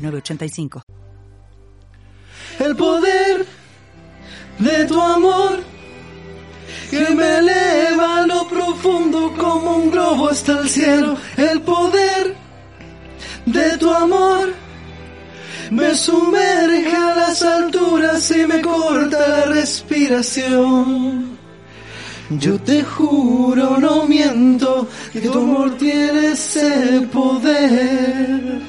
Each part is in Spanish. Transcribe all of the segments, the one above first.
906985. El poder de tu amor que me eleva a lo profundo como un globo hasta el cielo. El poder de tu amor me sumerge a las alturas y me corta la respiración. Yo te juro, no miento, que tu amor tiene ese poder.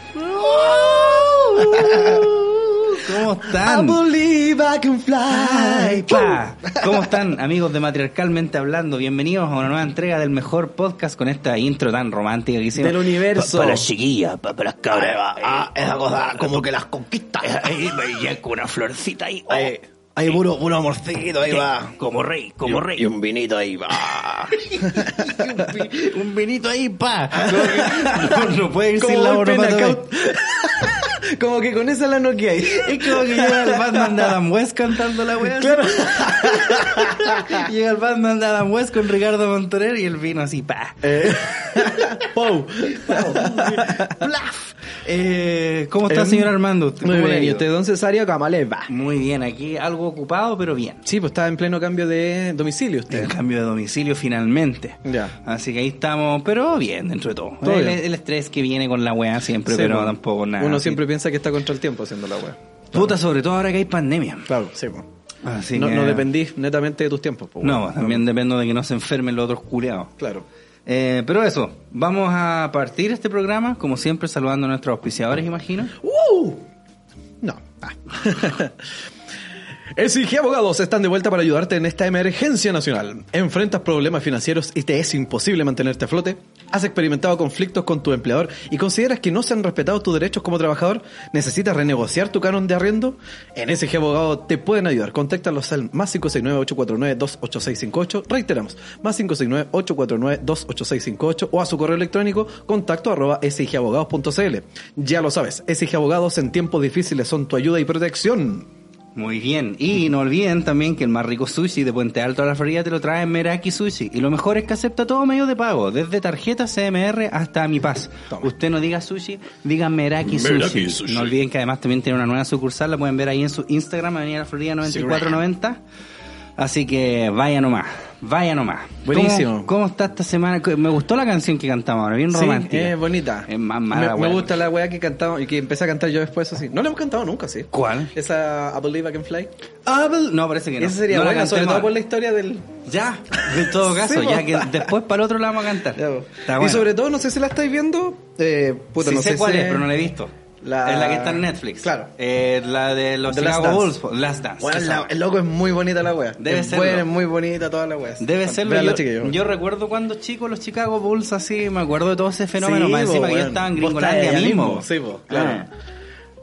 ¿Cómo I están? believe I can fly. Pa. ¿Cómo están, amigos de Matriarcalmente Hablando? Bienvenidos a una nueva entrega del mejor podcast con esta intro tan romántica que hicimos. Del universo. Para las chiquillas, para las cabras. Ah, esa cosa como que las conquista. Ahí me con una florcita ahí. oh. Ahí, ahí puro, puro amorcito, ahí va. Como rey, como Y- rey. Y un vinito ahí va. un vinito ahí, pa. No, no puede ir sin la knockout. Como que con esa la noquea ahí. Es como que llega el Batman de Adam West cantando la wea. Claro. Llega el Batman de Adam West con Ricardo Montaner y el vino así, pa. Eh. Pou. Plaf. Eh, ¿Cómo está, Em, señor Armando? ¿Usted Muy bien, y usted, don Cesario Camaleva. Muy bien, aquí algo ocupado, pero bien. Sí, pues estaba en pleno cambio de domicilio usted. El cambio de domicilio finalmente. Ya. Así que ahí estamos, pero bien dentro de todo. Todo el, bien. el estrés que viene con la weá siempre, Sí, pero pues. tampoco nada. Uno siempre piensa que está contra el tiempo haciendo la web. Puta, sobre todo ahora que hay pandemia. Claro, sí, pues. Así no, que- no dependís netamente de tus tiempos. pues, No, también dependo de que no se enfermen los otros culeados. Claro. Eh, pero eso, vamos a partir este programa, como siempre, saludando a nuestros auspiciadores, imagino. ¡Uh! No. Ah. SIG Abogados están de vuelta para ayudarte en esta emergencia nacional. ¿Enfrentas problemas financieros y te es imposible mantenerte a flote? ¿Has experimentado conflictos con tu empleador y consideras que no se han respetado tus derechos como trabajador? ¿Necesitas renegociar tu canon de arriendo? En SIG Abogados te pueden ayudar. Contáctalos al más 569-849-28658. Reiteramos, más 569-849-28658 o a su correo electrónico contacto arroba sigabogados.cl. Ya lo sabes, SIG Abogados en tiempos difíciles son tu ayuda y protección. Muy bien, y no olviden también que el más rico sushi de Puente Alto a la Florida te lo trae Meraki Sushi. Y lo mejor es que acepta todo medio de pago, desde tarjeta CMR hasta Mi Paz. Toma. Usted no diga sushi, diga Meraki, Meraki sushi. Sushi. No olviden que además también tiene una nueva sucursal, la pueden ver ahí en su Instagram, Avenida La Florida 9490. Así que vaya nomás, vaya nomás. Buenísimo. ¿Cómo, cómo está esta semana? Me gustó la canción que cantamos ahora, bien romántica. Sí, es bonita. Es más me, mala, me weá. gusta la weá que cantamos y que empecé a cantar yo después así. No la hemos cantado nunca, sí. ¿Cuál? Esa I Believe I Can Fly. Pero- no, parece que no. Esa sería No buena, sobre todo por la historia del... Ya, de todo caso, Sí, ya que después para el otro la vamos a cantar. Y sobre todo, no sé si la estáis viendo. Eh, puta, Sí no sé sé cuál es, pero no la he visto. La- Es la que está en Netflix. Claro. Eh, la de los The Chicago. Bulls, Last Dance. Bueno, la- el loco es muy bonita la wea. Debe buena, es muy bonita toda la wea. Debe serlo. Yo, yo recuerdo cuando chicos los Chicago Bulls así, me acuerdo de todo ese fenómeno. Sí, más encima que yo estaba en Gringolandia mismo. Sí, po, claro. Ah.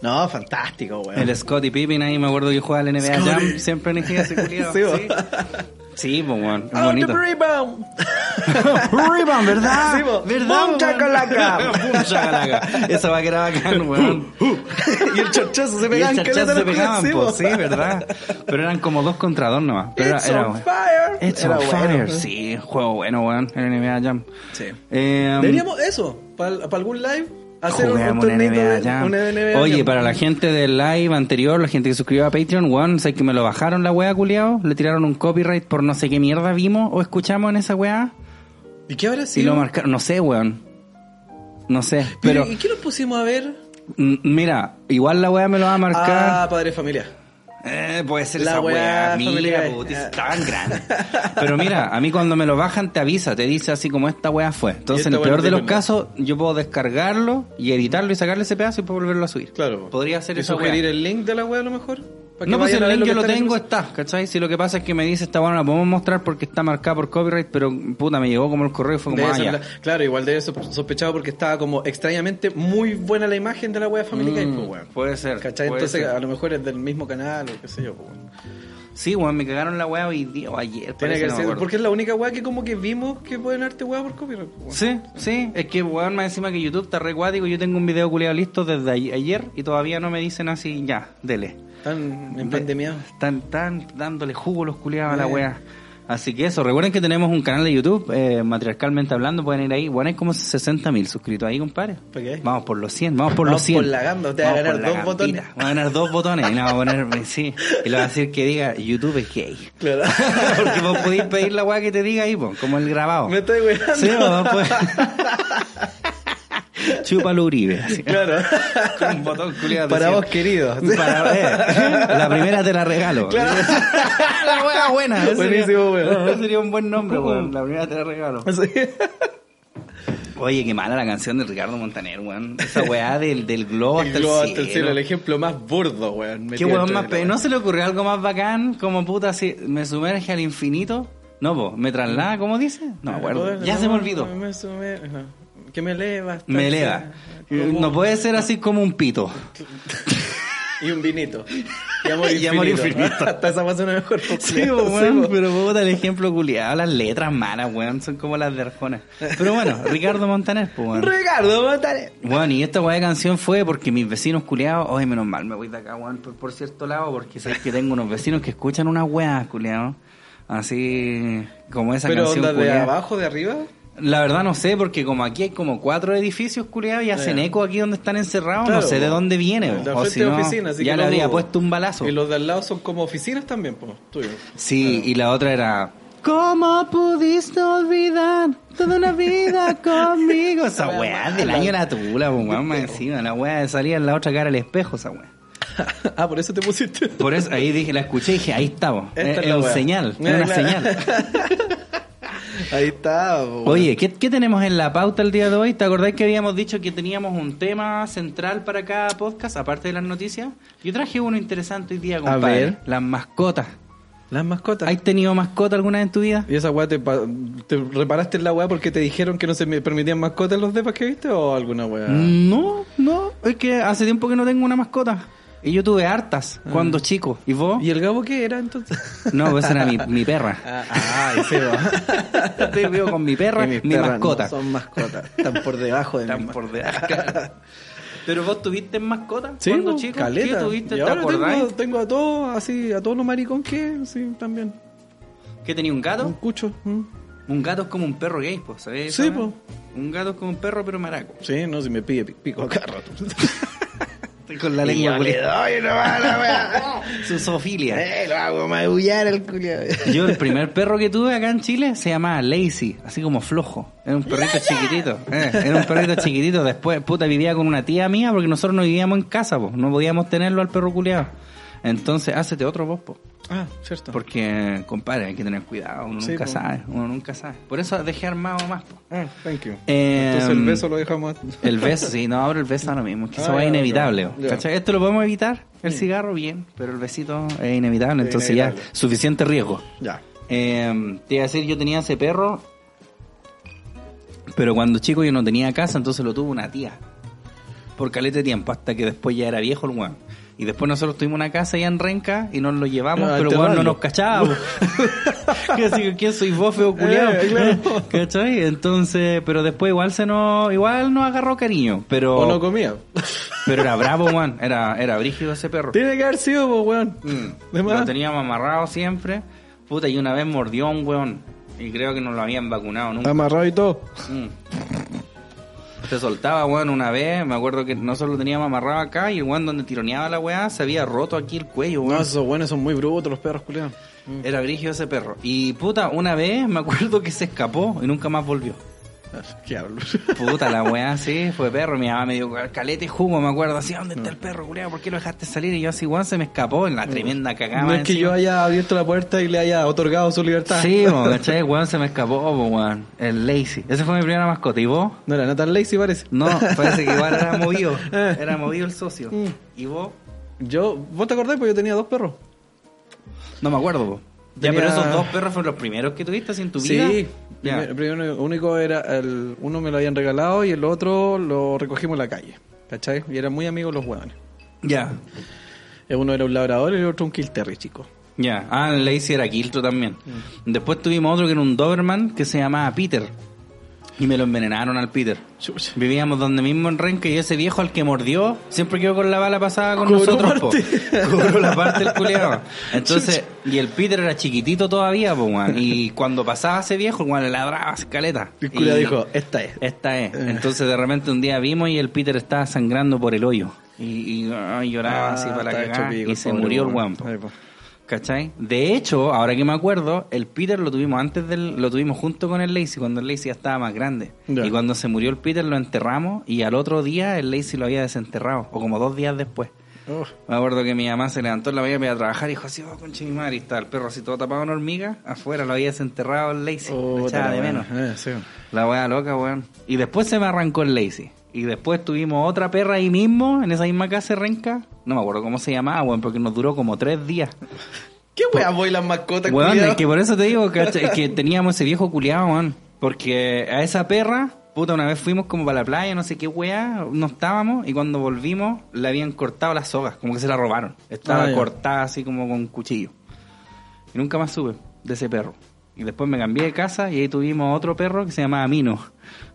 No, fantástico, weón. El Scottie Pippen ahí me acuerdo que jugaba al NBA. Jam, siempre en culiado. Sí, sí, sí po, weón, Out bonito. the rebound. Rebound, ¿verdad? Sí, po. ¿Verdad? Weón? chacalaca. Boom, chacalaca. Esa va que era bacán, weón. y el chorchazo se Y el pegaban charchazo se pegaban, sí, po, po. sí, ¿verdad? Pero eran como dos contra dos nomás. Pero It's era, era on bueno. fire. It's Era on bueno. fire, sí, juego bueno, weón, el NBA Jam. Sí. Eh, Deberíamos eso, para algún live, hacer un, un torneito NBA de- Oye, Jam. para la gente del live anterior, la gente que suscribió a Patreon, weón, sé que me lo bajaron la wea, culiao. Le tiraron un copyright por no sé qué mierda vimos o escuchamos en esa wea. ¿Y qué habrá Y sido? lo marcaron, no sé, weón. No sé, Pero, pero ¿y qué nos pusimos a ver? mira, igual la wea me lo va a marcar. Ah, Padre Familia. Eh, puede ser La esa weá weá, mira, putis, Ah. tan grande. Pero mira, a mí cuando me lo bajan te avisa, te dice así como esta weá fue. Entonces, en el weá peor de los casos, yo puedo descargarlo y editarlo y sacarle ese pedazo y puedo volverlo a subir. Claro. Podría ser ¿Y esa sugerir weá. el link de la web a lo mejor? Para No, pues el link yo lo tengo, está, ¿cachai? Si lo que pasa es que me dice esta bueno la podemos mostrar porque está marcada por copyright, pero puta, me llegó como el correo y fue como, ah, ser ya. la- claro, igual debe ser sospechado porque estaba como extrañamente muy buena la imagen de la wea Family Guy, Mm, pues, weón. Puede ser. ¿Cachai? puede Entonces ser. a lo mejor es del mismo canal o qué sé yo, pues, weón. Sí, weón, me cagaron la weá hoy día o ayer. Tiene que ser, porque es la única wea que como que vimos que pueden darte wea por copyright, pues, weón. Sí, sí, es que weón, más encima que YouTube está re cuático, yo tengo un video culiado listo desde ayer y todavía no me dicen así, ya, dele. Están en pandemia. Están, están dándole jugo los culiados a la Eh. wea. Así que eso, recuerden que tenemos un canal de YouTube, eh, matriarcalmente hablando, pueden ir ahí. Bueno, hay como 60 mil suscritos ahí, compadre. Vamos por los 100, vamos por Vamos los 100. por la gamba, te va a ganar dos botones. Va a ganar dos botones y le vamos a poner, sí. Y le va a decir que diga, YouTube es gay. Claro. Porque vos podéis pedir la weá que te diga ahí, po, como el grabado. Me estoy weando. Sí, vos pues. Chúpalo Uribe. así. Claro. Con un botón culiado. Para vos, querido. Para, eh, la primera te la regalo. la wea buena. Buenísimo, sería, weón. ese sería un buen nombre, weón. La primera te la regalo. Sí. Oye, qué mala la canción de Ricardo Montaner, weón. Esa weá del, del globo El hasta globo el hasta el cielo. cielo, el ejemplo más burdo, weón. Qué weón más pe... ¿No se le ocurrió algo más bacán? Como puta, así, me sumerge al infinito. No, po, me traslada, ¿cómo dice? No me acuerdo. Ya se me olvidó. me sume- ajá. Que me eleva. hasta Me el eleva. como- No puede ser así como un pito. Y un vinito. Y amor Y infinito. amor infinito. Hasta esa pasa una mejor Sí, po, weón, pero puta el ejemplo culiado. Las letras malas, weón, son como las de Arjona. Pero bueno, Ricardo Montaner, pues, weón. Ricardo, mátale. Bueno, y esta weá de canción fue porque mis vecinos culiados, oye, menos mal, me voy de acá, weón, por, por cierto lado, porque sabes que tengo unos vecinos que escuchan una weá, culiados. Así como esa Pero canción onda de abajo, de arriba. La verdad no sé, porque como aquí hay como cuatro edificios culiados y hacen eco aquí donde están encerrados, Claro, no sé de dónde viene. De o si no, oficina, así ya que le habría puesto un balazo. Y los de al lado son como oficinas también, pues, tuyo. Sí, y la otra era... ¿Cómo pudiste olvidar toda una vida conmigo? Esa weá del año era tula, más encima. La weá de salir en la otra cara del espejo, esa weá. ah, por eso te pusiste. Por eso ahí dije, la escuché y dije, ahí estamos. Esta Es, es la un weá. señal, es una claro. señal. Ahí está. Oye, ¿qué, qué tenemos en la pauta el día de hoy? ¿Te acordáis que habíamos dicho que teníamos un tema central para cada podcast, aparte de las noticias? Yo traje uno interesante hoy día, compadre. ver. Las mascotas. Las mascotas. ¿Has tenido mascota alguna vez en tu vida? ¿Y esa weá te, pa- te reparaste en la weá porque te dijeron que no se me permitían mascotas en los depas que viste o alguna weá? No, no. Es que hace tiempo que no tengo una mascota. Y yo tuve hartas cuando chico. ¿Y vos? ¿Y el gabo qué era entonces? No, pues era mi, mi perra. ah, ah, y sí, va. Te veo con mi perra, mis mi perras mascota. no son mascotas. Están por debajo de Están mi por debajo. Pero vos tuviste mascota Sí, cuando po, chico. caleta. ¿Qué tuviste? Y ¿Te ahora tengo, tengo a todos, así, a todos los maricón que, sí, también. ¿Qué tenía un gato? Un cucho. ¿mm? Un gato es como un perro gay, pues, ¿sabes? Sí, po. Un gato es como un perro, pero maraco. Sí, no, si me pide pi- pico acá rato. Con la lengua culiada. doy nomás la weá. Su zoofilia. Eh, lo hago maullar el culiado. Yo el primer perro que tuve acá en Chile se llamaba Lazy, así como flojo. Era un perrito chiquitito. eh, era un perrito chiquitito. Después, puta, vivía con una tía mía porque nosotros no vivíamos en casa, pues. No podíamos tenerlo al perro culiado. Entonces, hácete otro vos, po. Ah, cierto. Porque, compadre, hay que tener cuidado. Uno Sí, nunca po. sabe. Uno nunca sabe. Por eso dejé armado más, po. Ah, thank you. Eh, Entonces el beso lo dejamos. El beso, sí, no, ahora el beso es lo mismo, es que Ah, eso es inevitable. ya. ¿cachai? Esto lo podemos evitar, el cigarro bien, pero el besito es inevitable, Es entonces inevitable. ya, suficiente riesgo. Ya. Eh, te iba a decir, yo tenía ese perro, pero cuando chico yo no tenía casa, entonces lo tuvo una tía. Por calete de tiempo, hasta que después ya era viejo el weón. Y después nosotros tuvimos una casa allá en Renca y nos lo llevamos, Ah, pero weón no nos cachaba. po. Que así, ¿Quién soy vos, feo culiao? Eh, claro. ¿Cachai? Entonces, pero después igual se nos, igual nos agarró cariño, pero, O no comía. pero era bravo, weón, era, era brígido ese perro. Tiene que haber sido, po, weón. Mm. Lo teníamos amarrado siempre. Puta, y una vez mordió a un weón. Y creo que no lo habían vacunado nunca. Amarrado y todo. Mm. Se soltaba, weón, una vez. Me acuerdo que nosotros lo teníamos amarrado acá. Y el weón donde tironeaba la weá se había roto aquí el cuello, No, weón. esos buenos son muy brutos los perros, culiados. Era brígido ese perro. Y puta, una vez me acuerdo que se escapó y nunca más volvió. ¿Qué hablo? Puta la weá, sí, fue perro. Mi mamá me dio calete y jugo, me acuerdo. Así, ¿dónde está el perro, culiao? ¿Por qué lo dejaste salir? Y yo así, weón, se me escapó en la tremenda cagada. No es que yo haya abierto la puerta y le haya otorgado su libertad. Sí, mo, ¿cachai? Weón, se me escapó, weón. El Lazy. Esa fue mi primera mascota. ¿Y vos? No era Nathan Lazy, parece. No, parece que igual era movido. Era movido el socio. ¿Y vos? Yo, ¿vos te acordás? Pues yo tenía dos perros. No me acuerdo, po. Ya, Tenía- pero esos dos perros fueron los primeros que tuviste en tu vida. Sí. El primero, único era el, uno me lo habían regalado y el otro lo recogimos en la calle. ¿Cachai? Y eran muy amigos los hueones. Ya. Eh, Uno era un labrador y el otro un Kilterry, chico. Ya. Ah, el Lacey era Quiltro también. Mm. Después tuvimos otro que era un Doberman que se llamaba Peter. Y me lo envenenaron al Peter. Chucha. Vivíamos donde mismo en Renque y ese viejo al que mordió siempre quedó con la bala pasada con Cobró nosotros, po. Cobró la parte del culiado. Entonces, y el Peter era chiquitito todavía, po, weón. Y cuando pasaba ese viejo, weón le ladraba escaleta. El culiao Y- dijo, esta es. Esta es. Entonces de repente un día vimos y el Peter estaba sangrando por el hoyo. Y, y, ay, lloraba Ah, así para la cagada y se murió el weón. ¿Cachai? De hecho, ahora que me acuerdo, el Peter lo tuvimos antes del, lo tuvimos junto con el Lacey cuando el Lacey ya estaba más grande. Y cuando se murió el Peter lo enterramos y al otro día el Lacey lo había desenterrado, o como dos días después. Oh. Me acuerdo que mi mamá se levantó en la mañana para ir a trabajar y dijo así, oh, concha mi madre, y estaba el perro así todo tapado en hormiga, afuera lo había desenterrado el Lacey, Oh, echaba de weá. menos. Eh, sí. La wea loca, weón. Y después se me arrancó el Lazy. Y después tuvimos otra perra ahí mismo, en esa misma casa de renca. No me acuerdo cómo se llamaba, weón, porque nos duró como tres días. ¿Qué weá voy las mascotas, Weón, culiao? es que por eso te digo cacha, es que teníamos ese viejo culiado, weón. Porque a esa perra, puta, una vez fuimos como para la playa, no sé qué weá, no estábamos, y cuando volvimos le habían cortado las sogas, como que se la robaron. Estaba Ah, cortada así como con cuchillo. Y nunca más supe de ese perro. Y después me cambié de casa y ahí tuvimos otro perro que se llamaba Mino.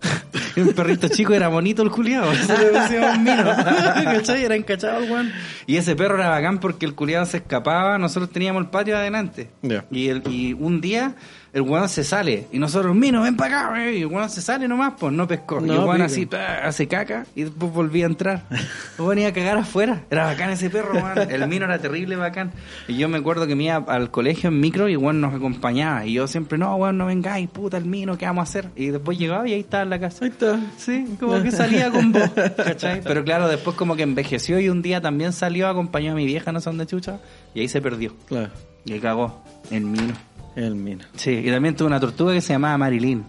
un perrito chico era bonito el culiado. Eso le pusimos Mino. ¿Cachai? Era encachado el weón. Y ese perro era bacán porque el culiado se escapaba. Nosotros teníamos el patio adelante. Y, el- y un día el weón se sale. Y nosotros, Mino, ven para acá. wey". Y el weón se sale nomás, pues no pescó. y No, el weón pico. así pa, hace caca y después volvía a entrar. Weón iba a cagar afuera. Era bacán ese perro, weón. El Mino era terrible bacán. Y yo me acuerdo que me iba al colegio en micro y el weón nos acompañaba. Y yo siempre, no, weón, no vengáis, puta, el Mino, ¿qué vamos a hacer? Y después llegaba y ahí estaba en la casa. Ahí está. Sí, como que salía con vos, ¿cachai? Pero claro, después como que envejeció y un día también salió, acompañó a mi vieja, no sé dónde chucha, y ahí se perdió. Claro. Y ahí cagó, el Mino. El mina. Sí, y también tuve una tortuga que se llamaba Marilyn.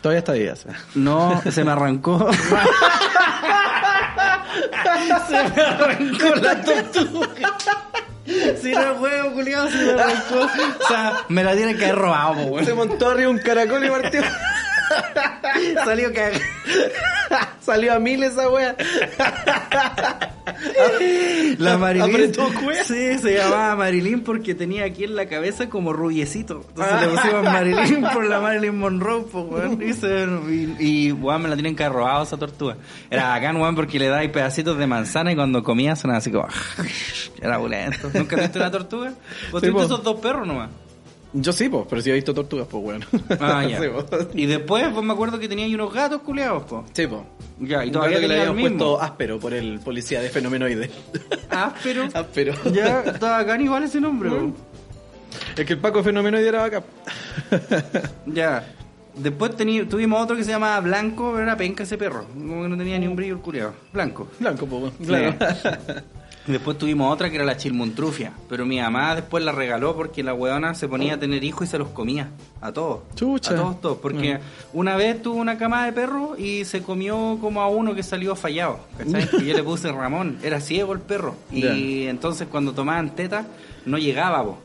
Todavía está viva. No, se me arrancó. se me arrancó la tortuga. Si no huevo, culiado, se me arrancó. O sea, me la tienen que haber robado, weón. Se montó arriba un caracol y partió. Salió cagada. Salió a mil esa wea. La Marilyn. Sí, se llamaba Marilyn porque tenía aquí en la cabeza como rubiecito. Entonces Ah. le pusimos Marilyn por la Marilyn Monroe, pues, weón. Y, se- y, y, weón, me la tienen robado esa tortuga. Era bacán, weón, porque le dais pedacitos de manzana y cuando comía sonaba así como. Era bulento. ¿Nunca tuviste una tortuga? ¿O Sí, tuviste esos dos perros nomás? Yo sí, pues, pero sí he visto tortugas, pues, bueno. Ah, ya. Sí. Y después, pues me acuerdo que tenía unos gatos culiados, pues. Sí, pues. Ya, y todavía que le habían mismo. puesto áspero por el policía de fenomenoide. Áspero. áspero. Ya, estaba bacán igual ese nombre, weón. Es que el Paco de fenomenoide era acá. Ya. Después tení- tuvimos otro que se llamaba Blanco, pero era penca ese perro. Como que no tenía ni un brillo el culiado. Blanco. Blanco, pues, claro. Después tuvimos otra que era la chilmuntrufia. Pero mi mamá después la regaló porque la weona se ponía a tener hijos y se los comía. A todos. Chucha. A todos, todos. Porque una vez tuvo una cama de perro y se comió como a uno que salió fallado. ¿Cachai? y yo le puse Ramón. Era ciego el perro. Y entonces cuando tomaban teta no llegaba, vos.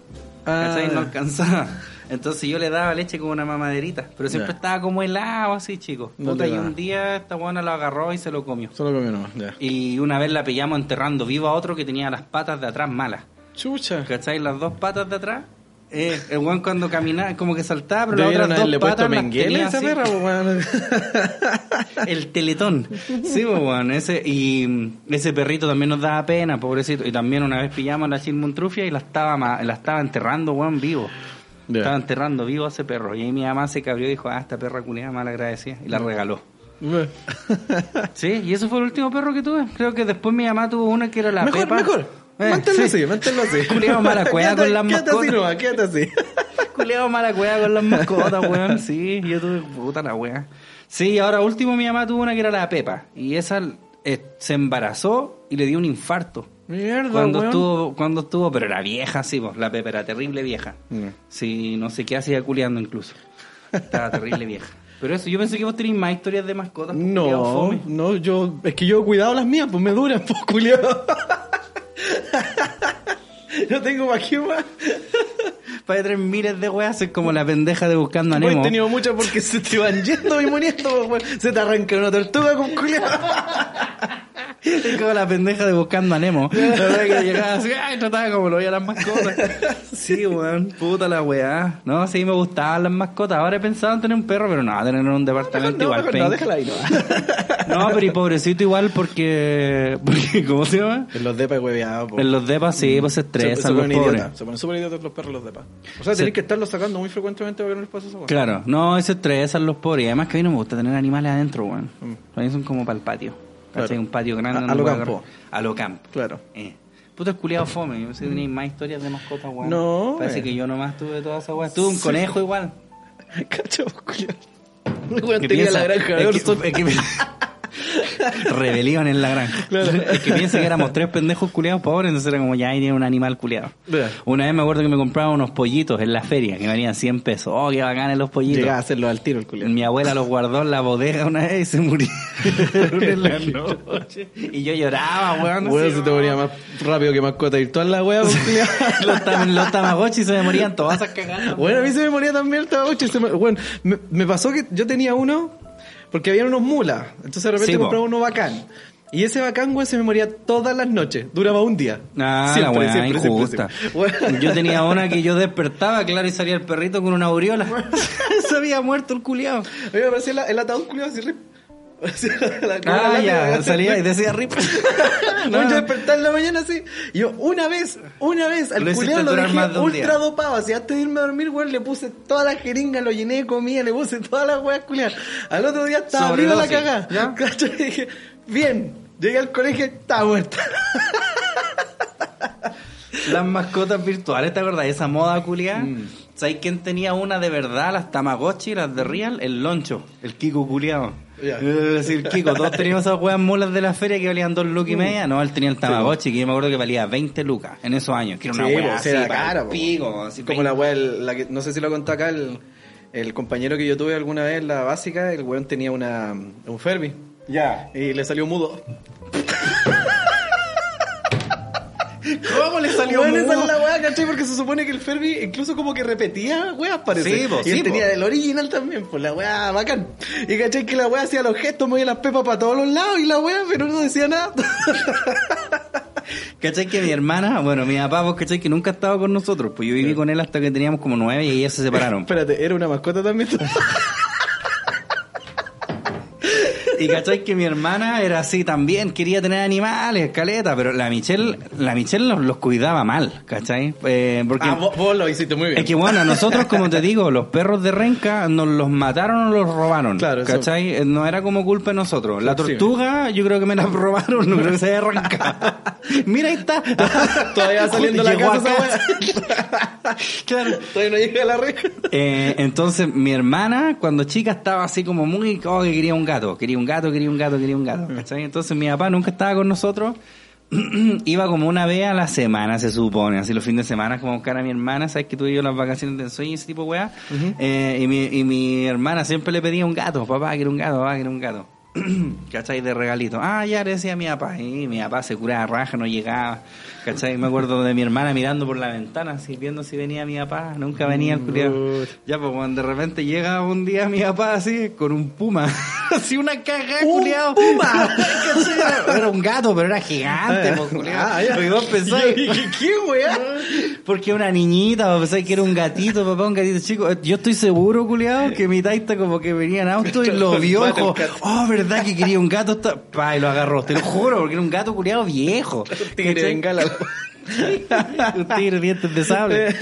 ¿Cachai? Ah. No alcanzaba. Entonces yo le daba leche como una mamaderita. Pero siempre estaba como helado así, chicos. No Puta, y un día esta buena lo agarró y se lo comió. Solo comió nomás, ya. Y una vez la pillamos enterrando vivo a otro que tenía las patas de atrás malas. Chucha. ¿Cachai? Las dos patas de atrás. Eh, el weón cuando caminaba, como que saltaba, pero las otras dos patas las tenía esa perra, weón. El teletón. Sí, weón. Ese, y mm, ese perrito también nos daba pena, pobrecito. Y también una vez pillamos a la chilmuntrufia y la estaba, la estaba enterrando, weón, vivo. Ya. Estaba enterrando vivo a ese perro. Y ahí mi mamá se cabrió y dijo, ah, esta perra culiada mal agradecida. Y la regaló. Sí, y ese fue el último perro que tuve. Creo que después mi mamá tuvo una que era la mejor, Pepa. mejor. Eh, manténlo sí. así, manténlo así. Culeado mala cueva con las Quédate así mascotas. nomás, quédate así. Culeado mala cueva con las mascotas, weón. Sí, yo tuve puta la wea. Sí, y ahora último mi mamá tuvo una que era la Pepa. Y esa eh, se embarazó y le dio un infarto. Mierda, Cuando weón. estuvo, cuando estuvo, pero era vieja, sí, pues, la Pepa era terrible vieja. Mm. Sí, no sé qué hacía culeando incluso. Estaba terrible vieja. Pero eso, yo pensé que vos tenéis más historias de mascotas. pues, No, no, yo, es que yo he cuidado las mías, pues me duran, pues, culiado. No tengo qué más. Para tres miles de weas, es como la pendeja de buscando a No he Nemo. tenido muchas porque se te van yendo y muriendo, pues, weón. Se te arranca una tortuga con culiao. Es como la pendeja de buscando a Nemo. La verdad que llegaba así, ay, trataba como lo veía las mascotas. Sí, weón, puta la weá. No, sí me gustaban las mascotas. Ahora he pensado en tener un perro, pero no, tener un departamento No, igual. mejor no, penca. déjala ahí, no. No, pero y pobrecito igual porque, porque ¿cómo se llama? En los depas hueveados, po. En los depas sí, pues se estresan se los pobres. Se ponen súper idiotas los perros los depas. O sea, Se- tenés que estarlos sacando muy frecuentemente para que no les pase eso. Claro, no, se estresan los pobres. Y además que a mí no me gusta tener animales adentro, weón. Mm. Para mí son como para el patio. ¿Cachai? Claro. Un patio grande. A- a lo campo. A lo campo. Claro. Eh. Puto culiado fome. Yo pensé que tenéis más historias de mascotas, weón. No, Parece eh. que yo nomás tuve todas esas weas. Tuve un conejo igual. Cacho. Weón, Que tenía piensa- la granja de es que- es que- Rebelión en la granja. Es que piensa que éramos tres pendejos culiados pobres, entonces era como ya ahí tiene un animal culiado. Una vez me acuerdo que me compraba unos pollitos en la feria que valían 100 pesos. Oh, qué bacanes los pollitos. Llegaba a hacerlo al tiro el culiao. Mi abuela los guardó en la bodega una vez y se murieron en la noche. Y yo lloraba, weón. Así, se te moría más rápido que mascota virtual la wea, pues, los, tam- los tamagotchi se me morían todas esas cagadas. Bueno, a mí se me moría también el Tamagotchi. me- Bueno, me, me pasó que yo tenía uno porque había unos mulas. Entonces de repente Sí, compraba uno bacán. Y ese bacán, güey, se me moría todas las noches. Duraba un día. Ah, Siempre, la siempre, siempre, siempre. Yo tenía una que yo despertaba, claro, y salía el perrito con una aureola. se había muerto el culiao. A mí me parecía la- el ataúd culiado así, la- Ah, la- ya, salía y decía rip. No, yo despertar en la mañana así. Y yo, una vez, una vez, al culiado lo dejé ultra dopado. Así antes de irme a dormir, weón, le puse toda la jeringa, lo llené de comida, le puse todas las weas culiadas. Al otro día estaba arriba la cagada. ¿ya? ¿Cachai? Y dije, bien. Llegué al colegio, estaba muerta. Las mascotas virtuales, ¿te acordás? Esa moda culiada. Mm. ¿Sabes quién tenía una de verdad? Las Tamagotchi, las de Real, el Loncho, el Kiko culiado. Ya. Es decir, Kiko, todos teníamos esas weas molas de la feria que valían dos lucas y media. No, él tenía el Tamagotchi, que yo me acuerdo que valía 20 lucas en esos años. Que era una Sí, así, era el cara, po. pico, así, Como la wea, el- la que, no sé si lo contó acá el, el compañero que yo tuve alguna vez en la básica, el weón tenía una, un Ferbi. Ya. Y le salió mudo. ¿Cómo le salió Weón, esa es la weá, ¿cachai? Porque se supone que el Ferbi incluso como que repetía weas, parece. Sí, po, y él sí, tenía po. del original también, pues la weá bacán. Y cachai que la weá hacía los gestos, movía las pepas para todos los lados y la weá, pero no decía nada. ¿Cachai que mi hermana, bueno, mi papá, vos cachai que nunca estaba con nosotros? Pues yo viví con él hasta que teníamos como nueve y ellas se separaron. Espérate, ¿era una mascota también? Y cachai que mi hermana era así también, quería tener animales, caleta, pero la Michelle, la Michelle los, los cuidaba mal, ¿cachai? Eh, porque ah, vos, vos lo hiciste muy bien. es que bueno, a nosotros, como te digo, los perros de renca nos los mataron o los robaron, Claro, ¿cachai? Eh, No era como culpa de nosotros. La tortuga, yo creo que me la robaron, no creo que se haya arrancado. Mira, ahí está. Todavía va saliendo la casa esa. Claro. Todavía no llega a la reja. Eh, entonces mi hermana cuando chica estaba así como muy oh, que quería un gato, quería un gato, quería un gato, quería un gato, ¿cachai? Entonces mi papá nunca estaba con nosotros, iba como una vez a la semana se supone, así los fines de semana como a buscar a mi hermana, sabes que tuve yo las vacaciones de ensueño y ese tipo de weá, Eh, y, mi, y mi hermana siempre le pedía un gato, papá quiero un gato, papá quiero un gato. ¿Cachai? De regalito. Ah, ya le decía a mi papá. Y mi papá se curaba raja, no llegaba. ¿Cachai? Me acuerdo de mi hermana mirando por la ventana, así viendo si venía mi papá. Nunca venía el culiao. Ya, pues cuando de repente llega un día mi papá así, con un puma. así una cagada, ¡Un culiao. puma! Era- un gato, pero era gigante, pues, culiao. Ah, ya. Y vos pensáis- ¿Qué, qué weá? porque una niñita, pensáis que era un gatito, papá, un gatito chico. Yo estoy seguro, culiado, que mi taita como que venía en auto y lo vio, gato. oh, verdad que quería un gato, Está-". pa, y lo agarró, te lo juro, porque era un gato culiado viejo. Tigre ¿Cachai? bengala. un tigre dientes de sable.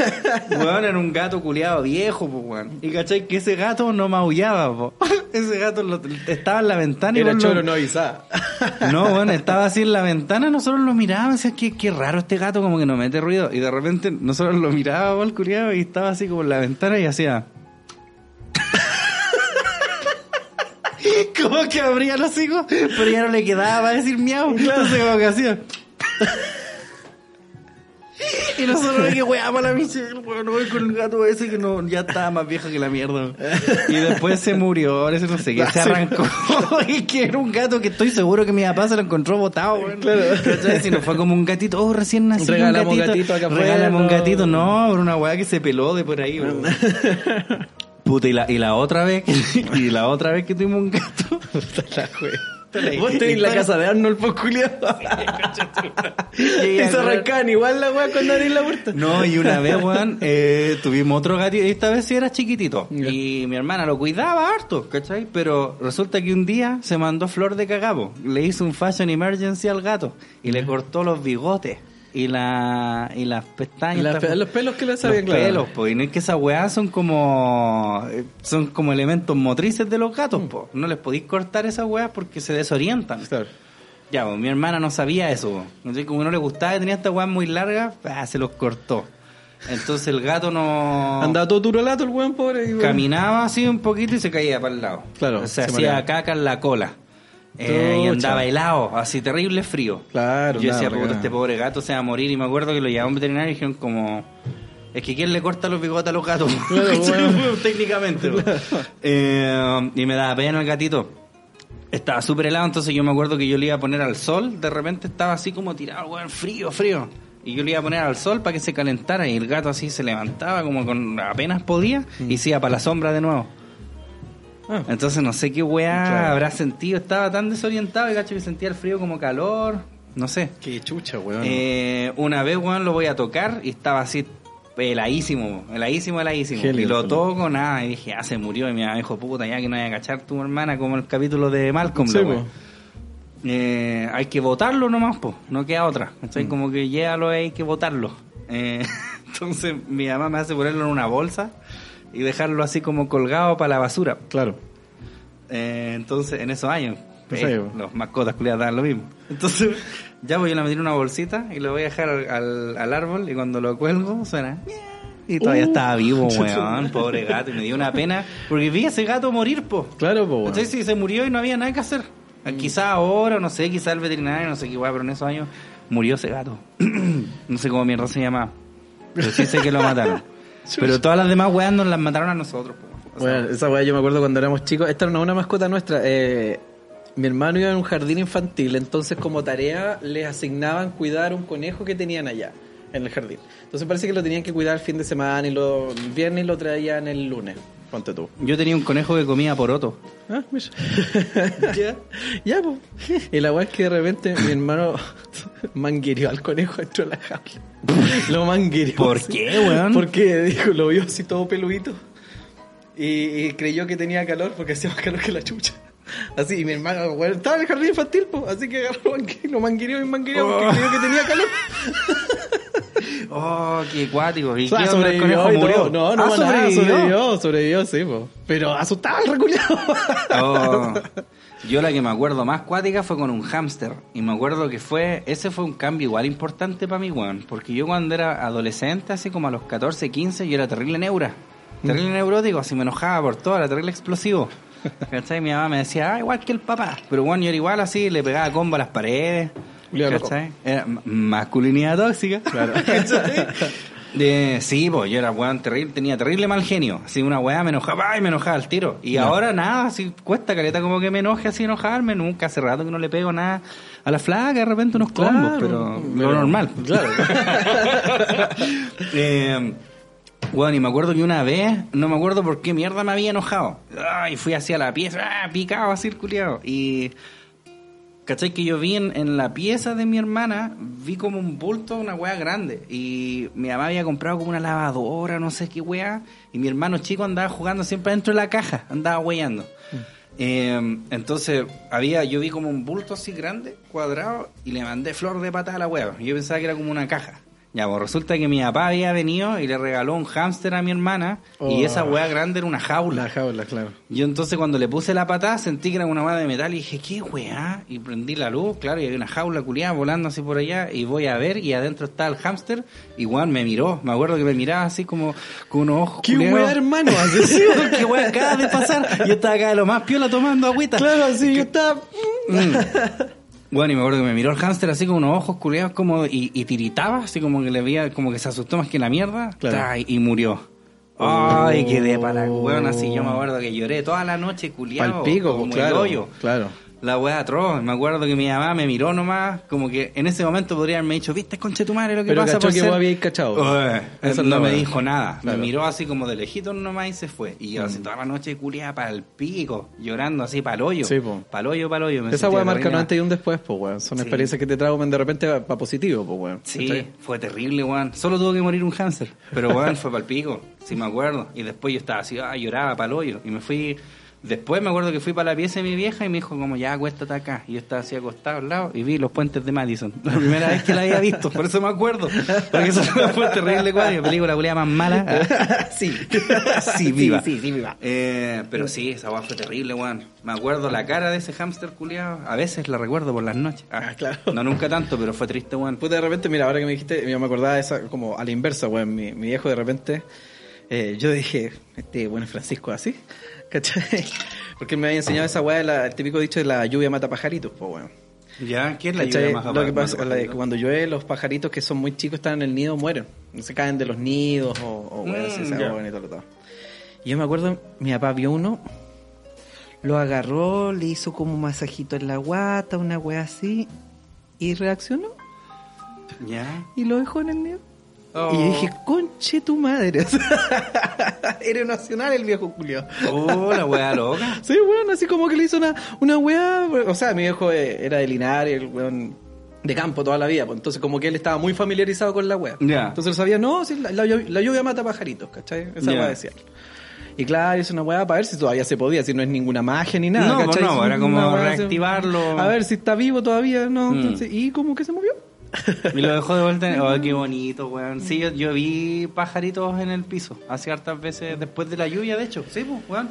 Weón, era un gato culiado viejo, pues, weón. Y cachai que ese gato no maullaba, po. Ese gato lo- estaba en la ventana y Era lo- choro no avisaba. no, bueno, estaba así en la ventana, nosotros lo mirábamos, decía, qué, qué raro este gato, como que no mete ruido. Y de repente nosotros lo mirábamos al culiado y estaba así como en la ventana y hacía... como que abría los hijos, pero ya no le quedaba para decir miau. Entonces como que hacía... Y nosotros, que weá para la Michelle, weón, no voy con el gato ese que no, ya estaba más viejo que la mierda. Y después se murió, ahora ese no sé qué, se arrancó. y que era un gato que estoy seguro que mi papá se lo encontró botado, weón. Claro. Si no fue como un gatito, oh, recién nacido. Regalamos un gatito, gatito acá Regálame un gatito, no, era una weá que se peló de por ahí, weón. Puta, y la, y la otra vez, que- y la otra vez que tuvimos un gato. La wea. la- Vos tenés la casa de Arnold, pues culiado. y se arrancaban igual la weá cuando abrís la puerta. No, y una vez, weón, eh, tuvimos otro gatito, y esta vez sí era chiquitito. Y mi hermana lo cuidaba harto, ¿cachai? Pero resulta que un día se mandó flor de cagabo. Le hizo un fashion emergency al gato y le cortó los bigotes y la y las pestañas. Pe- los pelos que le los sabían, claro. pelos, pues, y no es que esas weas son como eh, son como elementos motrices de los gatos, pues. No les podéis cortar esas weas porque se desorientan. Claro. Ya, pues, mi hermana no sabía eso. po. Entonces, como no le gustaba y tenía esta weá muy larga, ah, se los cortó. Entonces el gato no Andaba todo turolato el weón, pobre. y, caminaba así un poquito y se caía para el lado. Claro, se, se hacía mareaba. caca en la cola. Eh, y andaba helado, así terrible frío. Claro, Yo decía, porque puta, este pobre gato se va a morir. Y me acuerdo que lo llevaba a un veterinario y dijeron como... Es que ¿quién le corta los bigotes a los gatos? Claro, bueno. Técnicamente. Eh, y me daba pena el gatito. Estaba súper helado, entonces yo me acuerdo que yo le iba a poner al sol. De repente estaba así como tirado, weón, frío, frío. Y yo le iba a poner al sol para que se calentara. Y el gato así se levantaba como con apenas podía y se iba para la sombra de nuevo. Ah. Entonces no sé qué weá Claro. habrá sentido. Estaba tan desorientado y cacho que sentía el frío como calor. No sé. Qué chucha, weón. Eh, una vez, weón, lo voy a tocar y estaba así heladísimo, heladísimo, heladísimo. Y lo toco, nada, y dije, ah, se murió. Y mi mamá dijo, puta, ya que no vaya a cachar tu hermana, como el capítulo de Malcolm, Sí, po. weá. Eh, hay que votarlo nomás, pues, no queda otra. ¿cachai? Como que llévalo hay que votarlo. Eh, entonces mi mamá me hace ponerlo en una bolsa y dejarlo así como colgado para la basura. Claro. Eh, entonces, en esos años, Sí, eh, los mascotas culiadas daban lo mismo. Entonces, ya voy a metí en una bolsita y lo voy a dejar al, al- árbol y cuando lo cuelgo suena. Y todavía Uh. estaba vivo, weón, pobre gato. Y me dio una pena porque vi a ese gato morir, po. Claro, pues, weón. Entonces, sí, se murió y no había nada que hacer. Quizá ahora, no sé, quizá el veterinario, no sé qué, weón, pero en esos años murió ese gato. no sé cómo mierda se llama. Pero sí sé que lo mataron. pero todas las demás weas nos las mataron a nosotros. O Bueno, esa weá yo me acuerdo cuando éramos chicos. Esta era una mascota nuestra. Eh, mi hermano iba en un jardín infantil, entonces como tarea les asignaban cuidar un conejo que tenían allá, en el jardín. Entonces parece que lo tenían que cuidar el fin de semana y lo el viernes y lo traían el lunes. Ponte tú. Yo tenía un conejo que comía poroto. Ah, mira. ya, ya, pues. Y la weá es que de repente mi hermano manguirió al conejo dentro de la jaula. Lo manguirió. ¿Por así. qué, weón? Porque dijo, lo vio así todo peludito. Y, y creyó que tenía calor porque hacía más calor que la chucha. Así, y mi hermano, weón, estaba en el jardín infantil, pues, así que agarró lo manguirió y manguirió porque Oh. creyó que tenía calor. Oh, qué cuático. ¿Y O sea, qué onda el sobrevivió murió? No, no, Ah, sobrevivió. sobrevivió, sobrevivió, sí, po. Pero asustaba el reculeado. Oh. Yo la que me acuerdo más cuática fue con un hámster. Y me acuerdo que fue, ese fue un cambio igual importante para mí, weón. Porque yo cuando era adolescente, así como a los 14, 15, yo era terrible neura. Terrible neurótico, así me enojaba por todo, era terrible explosivo. ¿Cachai? Mi mamá me decía, ah, igual que el papá. Pero bueno, yo era igual así, le pegaba combo a las paredes. ¿Cachai? Era m- masculinidad tóxica. Claro. Sí, pues yo era weón terrible, tenía terrible mal genio. Así una weá me enojaba y me enojaba al tiro. Y ahora nada, así cuesta caleta como que me enoje así enojarme. Nunca hace rato que no le pego nada a la flaca, de repente unos combos, Claro, pero pero- lo normal. claro. eh, bueno, y me acuerdo que una vez, no me acuerdo por qué mierda me había enojado. Ay, fui hacia la pieza, ah, picado así el culiao. Y ¿Cachai? Que yo vi en, en la pieza de mi hermana, vi como un bulto, una weá grande. Y mi mamá había comprado como una lavadora, no sé qué weá. Y mi hermano chico andaba jugando siempre dentro de la caja, andaba weyando. Eh, entonces, había, yo vi como un bulto así grande, cuadrado, y le mandé flor de patada a la weá. Yo pensaba que era como una caja. Ya, pues resulta que mi papá había venido y le regaló un hámster a mi hermana. Y Oh. esa weá grande era una jaula. La jaula, claro. Yo entonces cuando le puse la patada sentí que era una weá de metal y dije, ¿qué weá? Y prendí la luz, claro, y había una jaula culiada volando así por allá y voy a ver y adentro está el hámster y weón me miró, me acuerdo que me miraba así como con unos ojos ¿Qué culiados. weá, hermano? Sí, ¿Qué weá acaba de pasar? Yo estaba acá de lo más piola tomando agüita. claro, así yo estaba... Bueno, y me acuerdo que me miró el hámster así con unos ojos culiados como y, y tiritaba, así como que le veía, como que se asustó más que la mierda, Claro. ta, y murió. Ay, quedé para la weón, así yo me acuerdo que lloré toda la noche culiado. Pal pico, como pues, el claro. hoyo. Claro. La weá atroz. Me acuerdo que mi mamá me miró nomás, como que en ese momento podría haberme dicho, viste, conche tu madre lo que Pero pasa por que ser-". vos habíais cachado. Ué, Esa es no me dijo nada. Claro. Mm. Me miró así como de lejito nomás y se fue. Y yo así toda la noche culiada para el pico, llorando así para el hoyo. Sí, po. Para el hoyo, para el hoyo. Me Esa weá marca un antes y un después, pues, weón. Son Sí. experiencias que te trauman de repente para positivo, pues, weón. Sí, ¿Cachai? fue terrible, weón. Solo tuvo que morir un cáncer. Pero, weón, fue para el pico. Sí, me acuerdo. Y después yo estaba así, ah, lloraba para el hoyo. Y me fui. Después me acuerdo que fui para la pieza de mi vieja y me dijo, como, ya, acuéstate acá. Y yo estaba así acostado al lado y vi los puentes de Madison. La primera vez que la había visto, por eso me acuerdo. Porque eso fue terrible, weón. Película culiada más mala. sí. sí, viva. Sí, sí, viva. Eh, pero sí, esa weá fue terrible, weón. Me acuerdo la cara de ese hámster culiado. A veces la recuerdo por las noches. Ah, claro. No nunca tanto, pero fue triste, weón. Puta, de repente, mira, ahora que me dijiste, yo me acordaba de esa, como a la inversa, weón. Mi, mi viejo de repente, eh, yo dije, este bueno Francisco así, ¿cachai? Porque me había enseñado esa weá, la- el típico dicho de la lluvia mata pajaritos, pues, weón. ¿Ya? ¿Qué es la ¿Cachai? lluvia más Lo que pasa de que cuando llueve, los pajaritos que son muy chicos están en el nido mueren. Se caen de los nidos o, o así, Mm, se ya. ahogan y todo, todo. Y yo me acuerdo, mi papá vio uno, lo agarró, le hizo como un masajito en la guata, una weá así, y reaccionó ¿Ya? y lo dejó en el nido. Oh. Y dije, conche tu madre. Era nacional el viejo Julio. Oh, la weá loca. Sí, weón, así como que le hizo una, una weá. O sea, mi viejo eh, era de Linares, el weón de campo toda la vida. pues, entonces, como que él estaba muy familiarizado con la weá. Ya. Entonces, él sabía, no, si la, la lluv- la lluvia mata pajaritos, ¿cachai? Esa Ya. weá decía. Y claro, es una weá para ver si todavía se podía, si no es ninguna magia ni nada, No, pues ¿cachai? no, era como reactivarlo. A ver si está vivo todavía, ¿no? Mm. Entonces, ¿y cómo que se movió? Y lo dejó de vuelta. en- Oh, qué bonito, weón. Sí, yo, yo vi pajaritos en el piso. Hace hartas veces después de la lluvia, de hecho. Sí, pues, weón.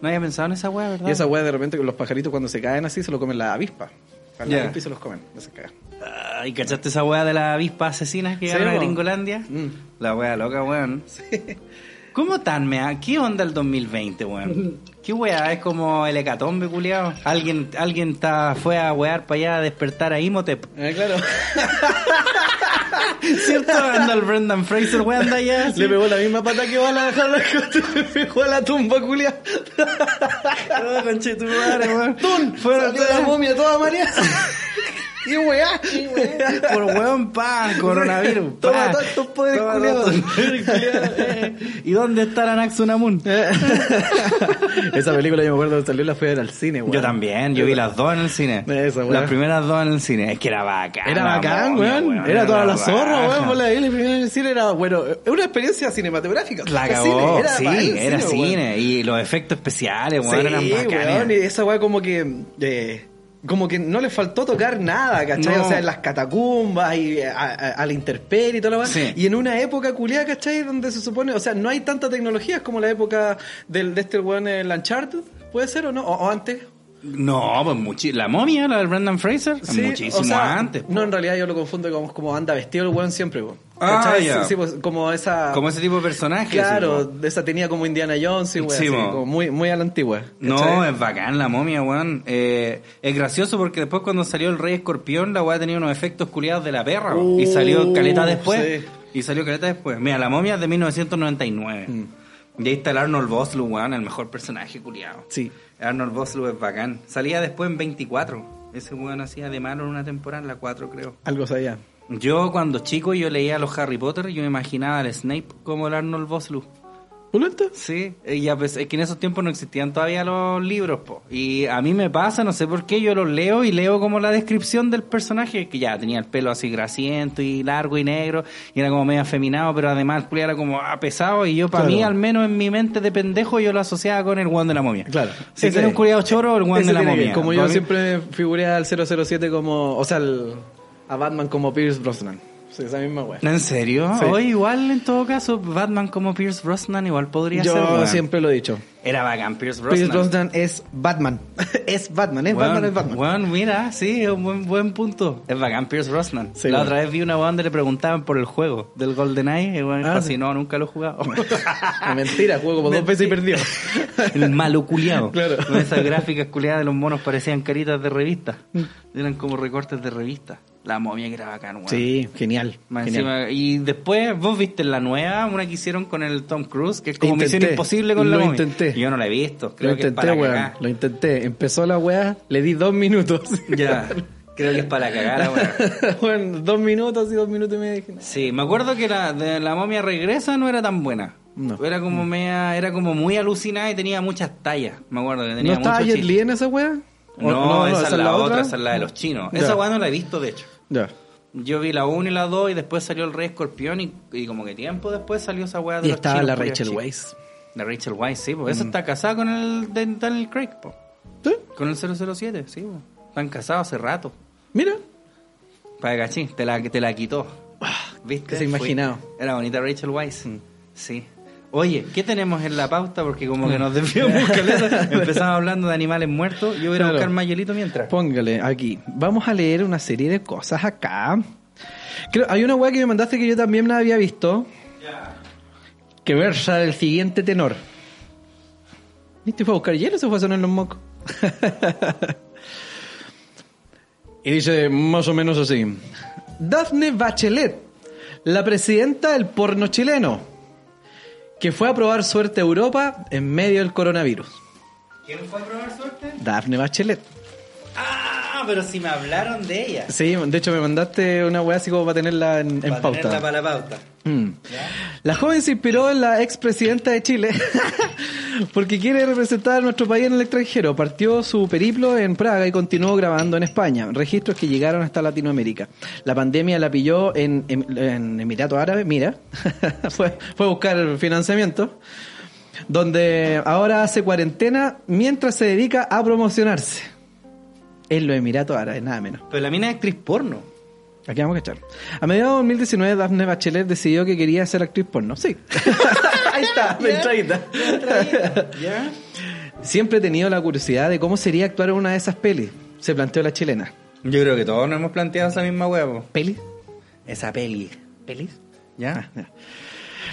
No había pensado en esa weá, ¿verdad? Y esa weá de repente los pajaritos cuando se caen así se lo comen la avispa. Al Ya. avispa y se los comen, no se cagan. Ay, ¿cachaste esa weá de la avispa asesina que Sí, llegaron a po. Gringolandia? Mm. La weá loca, weón. ¿Cómo tan mea? ¿Qué onda el 2020, weón? ¿Qué weá? Es como el hecatombe, culiao. Alguien, alguien está, fue a wear para allá a despertar a Imhotep. Eh, claro. ¿Cierto? Anda el Brendan Fraser, weón, anda allá. Le pegó la misma pata que va a la dejar la le pegó a la tumba, culia. Oh, conchetumare, weón. Fueron Salió la momia toda María. Y weá. Por weón, pa, coronavirus. Pa. todos estos poderes Toma todos estos poderes culiados, eh. ¿Y dónde está la Naxunamun? Esa película yo me acuerdo que salió la fui a ver al cine, weón. Yo también, yo vi las dos en el cine. Esa, las primeras dos en el cine. Es que era bacán. Era bacán, weón. Era toda la zorra, weón. Por la primera en el cine era, bueno, es una experiencia cinematográfica. La Era cagó, cine, era sí, era weón. cine. Y los efectos especiales, weón, Sí, eran bacanes. weón, y esa weá como que... eh, como que no le faltó tocar nada, ¿cachai? No. O sea, en las catacumbas y a, a- a la y toda la weá. Sí. Y en una época culiada, ¿cachai? Donde se supone, o sea, no hay tanta tecnología, es como la época del, de este weón el Uncharted, ¿puede ser o no? O, o antes. No, pues muchi la momia, la del Brendan Fraser, Sí, muchísimo o sea, antes. No, en realidad yo lo confundo como, como anda vestido el weón siempre. Ah, ya. Sí, pues, como esa... Como ese tipo de personaje. Claro, sí, de esa tenía como Indiana Jones y weón, Sí, así, mo. como muy, muy a la antigua. No, es bacán la momia, weón. Eh, es gracioso porque después cuando salió el Rey Escorpión, la weá tenía unos efectos culiados de la perra, y Uh, salió caleta después. Y salió caleta después. Mira, la momia es de 1999. Mm. Y ahí está el Arnold Vosloo, weón, el mejor personaje culiado. Sí. Arnold Vosloo es bacán. Salía después en 24. Ese weón hacía de malo en una temporada, en la 4 creo. Algo sabía. Yo cuando chico yo leía los Harry Potter, yo me imaginaba al Snape como el Arnold Vosloo. Sí, y ya pues, es que en esos tiempos no existían todavía los libros, po. Y a mí me pasa, no sé por qué, yo los leo y leo como la descripción del personaje, que ya tenía el pelo así grasiento y largo y negro, y era como medio afeminado, pero además el era como ah, pesado, y yo para Claro. mí, al menos en mi mente de pendejo, yo lo asociaba con el guan de la momia. Claro. Si tiene un culiado choro, el guan de la momia. Como yo mí- siempre figuré al 007 como... O sea, al- a Batman como Pierce Brosnan. Sí, esa misma weá. ¿En serio? Sí. Hoy igual, en todo caso, Batman como Pierce Brosnan igual podría Yo ser, weón. siempre lo he dicho. Era bacán, Pierce Brosnan. Pierce Brosnan es Batman. es Batman, es Batman, es Batman. Bueno, mira, sí, es un buen, buen punto. Es bacán Pierce Brosnan. Sí, la bueno. otra vez vi una donde le preguntaban por el juego del GoldenEye y bueno, Ah, así, sí. no, nunca lo he jugado. Mentira, juego como dos veces y perdió. el malo culiado. Claro. Con esas gráficas culiadas de los monos parecían caritas de revista. Eran como recortes de revista. La momia que era bacán, weón. Sí, genial. Más genial. encima- y después, vos viste la nueva, una que hicieron con el Tom Cruise, que es como Intenté, Misión Imposible con la lo momia. intenté. Yo no la he visto, creo Lo que es intenté, para weón. cagar. Lo intenté. Empezó la weá, le di dos minutos. Ya, creo que es para cagar ahora. bueno, dos minutos y dos minutos y medio. no. Sí, me acuerdo que la de la momia regresa no era tan buena. No. Era como media, era como muy alucinada y tenía muchas tallas. Me acuerdo que ¿No tenía estaba mucho Jet. Li en esa weá? ¿O- No, esa, es la, otra, esa es la de los chinos. Esa weá no la he visto, de hecho. Ya. Yo vi la 1 y la 2 y después salió el Rey Escorpión y, y como que tiempo después salió esa weá de Y los estaba chinos, la Rachel. Weisz. La Rachel Weisz, sí, pues. Mm. Esa está casada con el de Daniel Craig, po. ¿Sí? Con el 007, sí. Están casados hace rato. Mira. Para cachín, te la, te la quitó. ¿Viste? que se imaginado. Era bonita Rachel Weisz. Mm. Sí. Oye, ¿qué tenemos en la pauta? Porque como que nos desviamos caleta. Empezamos hablando de animales muertos. Yo voy a ir a Claro. buscar más hielito mientras. Póngale aquí. Vamos a leer una serie de cosas acá. Creo, hay una weá que me mandaste que yo también la había visto. Que versa el siguiente tenor. ¿Viste? Fue a buscar hielo o se fue a sonar los mocos? y dice más o menos así. Daphne Bachelet, la presidenta del porno chileno, que fue a probar suerte a Europa en medio del coronavirus. ¿Quién fue a probar suerte? Daphne Bachelet. Ah, pero si me hablaron de ella. Sí, de hecho me mandaste una weá así como para tenerla en, pauta. tenerla para la pauta. Mm. La joven se inspiró en la expresidenta de Chile porque quiere representar a nuestro país en el extranjero. Partió su periplo en Praga y continuó grabando en España. Registros que llegaron hasta Latinoamérica. La pandemia la pilló en, en, en Emiratos Árabes, mira. fue, fue a buscar financiamiento. Donde ahora hace cuarentena mientras se dedica a promocionarse. En los Emiratos Árabes, nada menos. Pero la mina es actriz porno. Aquí vamos a echar. A mediados de 2019, Daphne Bachelet decidió que quería ser actriz porno. Sí. Ahí está, la entradita. ¿Ya? Siempre he tenido la curiosidad de cómo sería actuar en una de esas pelis. Se planteó la chilena. Yo creo que todos nos hemos planteado esa misma huevo. ¿Peli? Esa peli. ¿Pelis? ¿Ya? Ah, ya.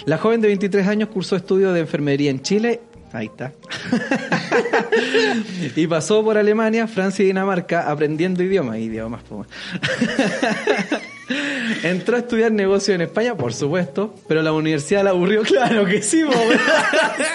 La joven de 23 años cursó estudios de enfermería en Chile. Ahí está. y pasó por Alemania, Francia y Dinamarca aprendiendo idiomas. Idiomas, po. Entró a estudiar negocio en España, por supuesto, pero la universidad la aburrió. Claro que sí, po,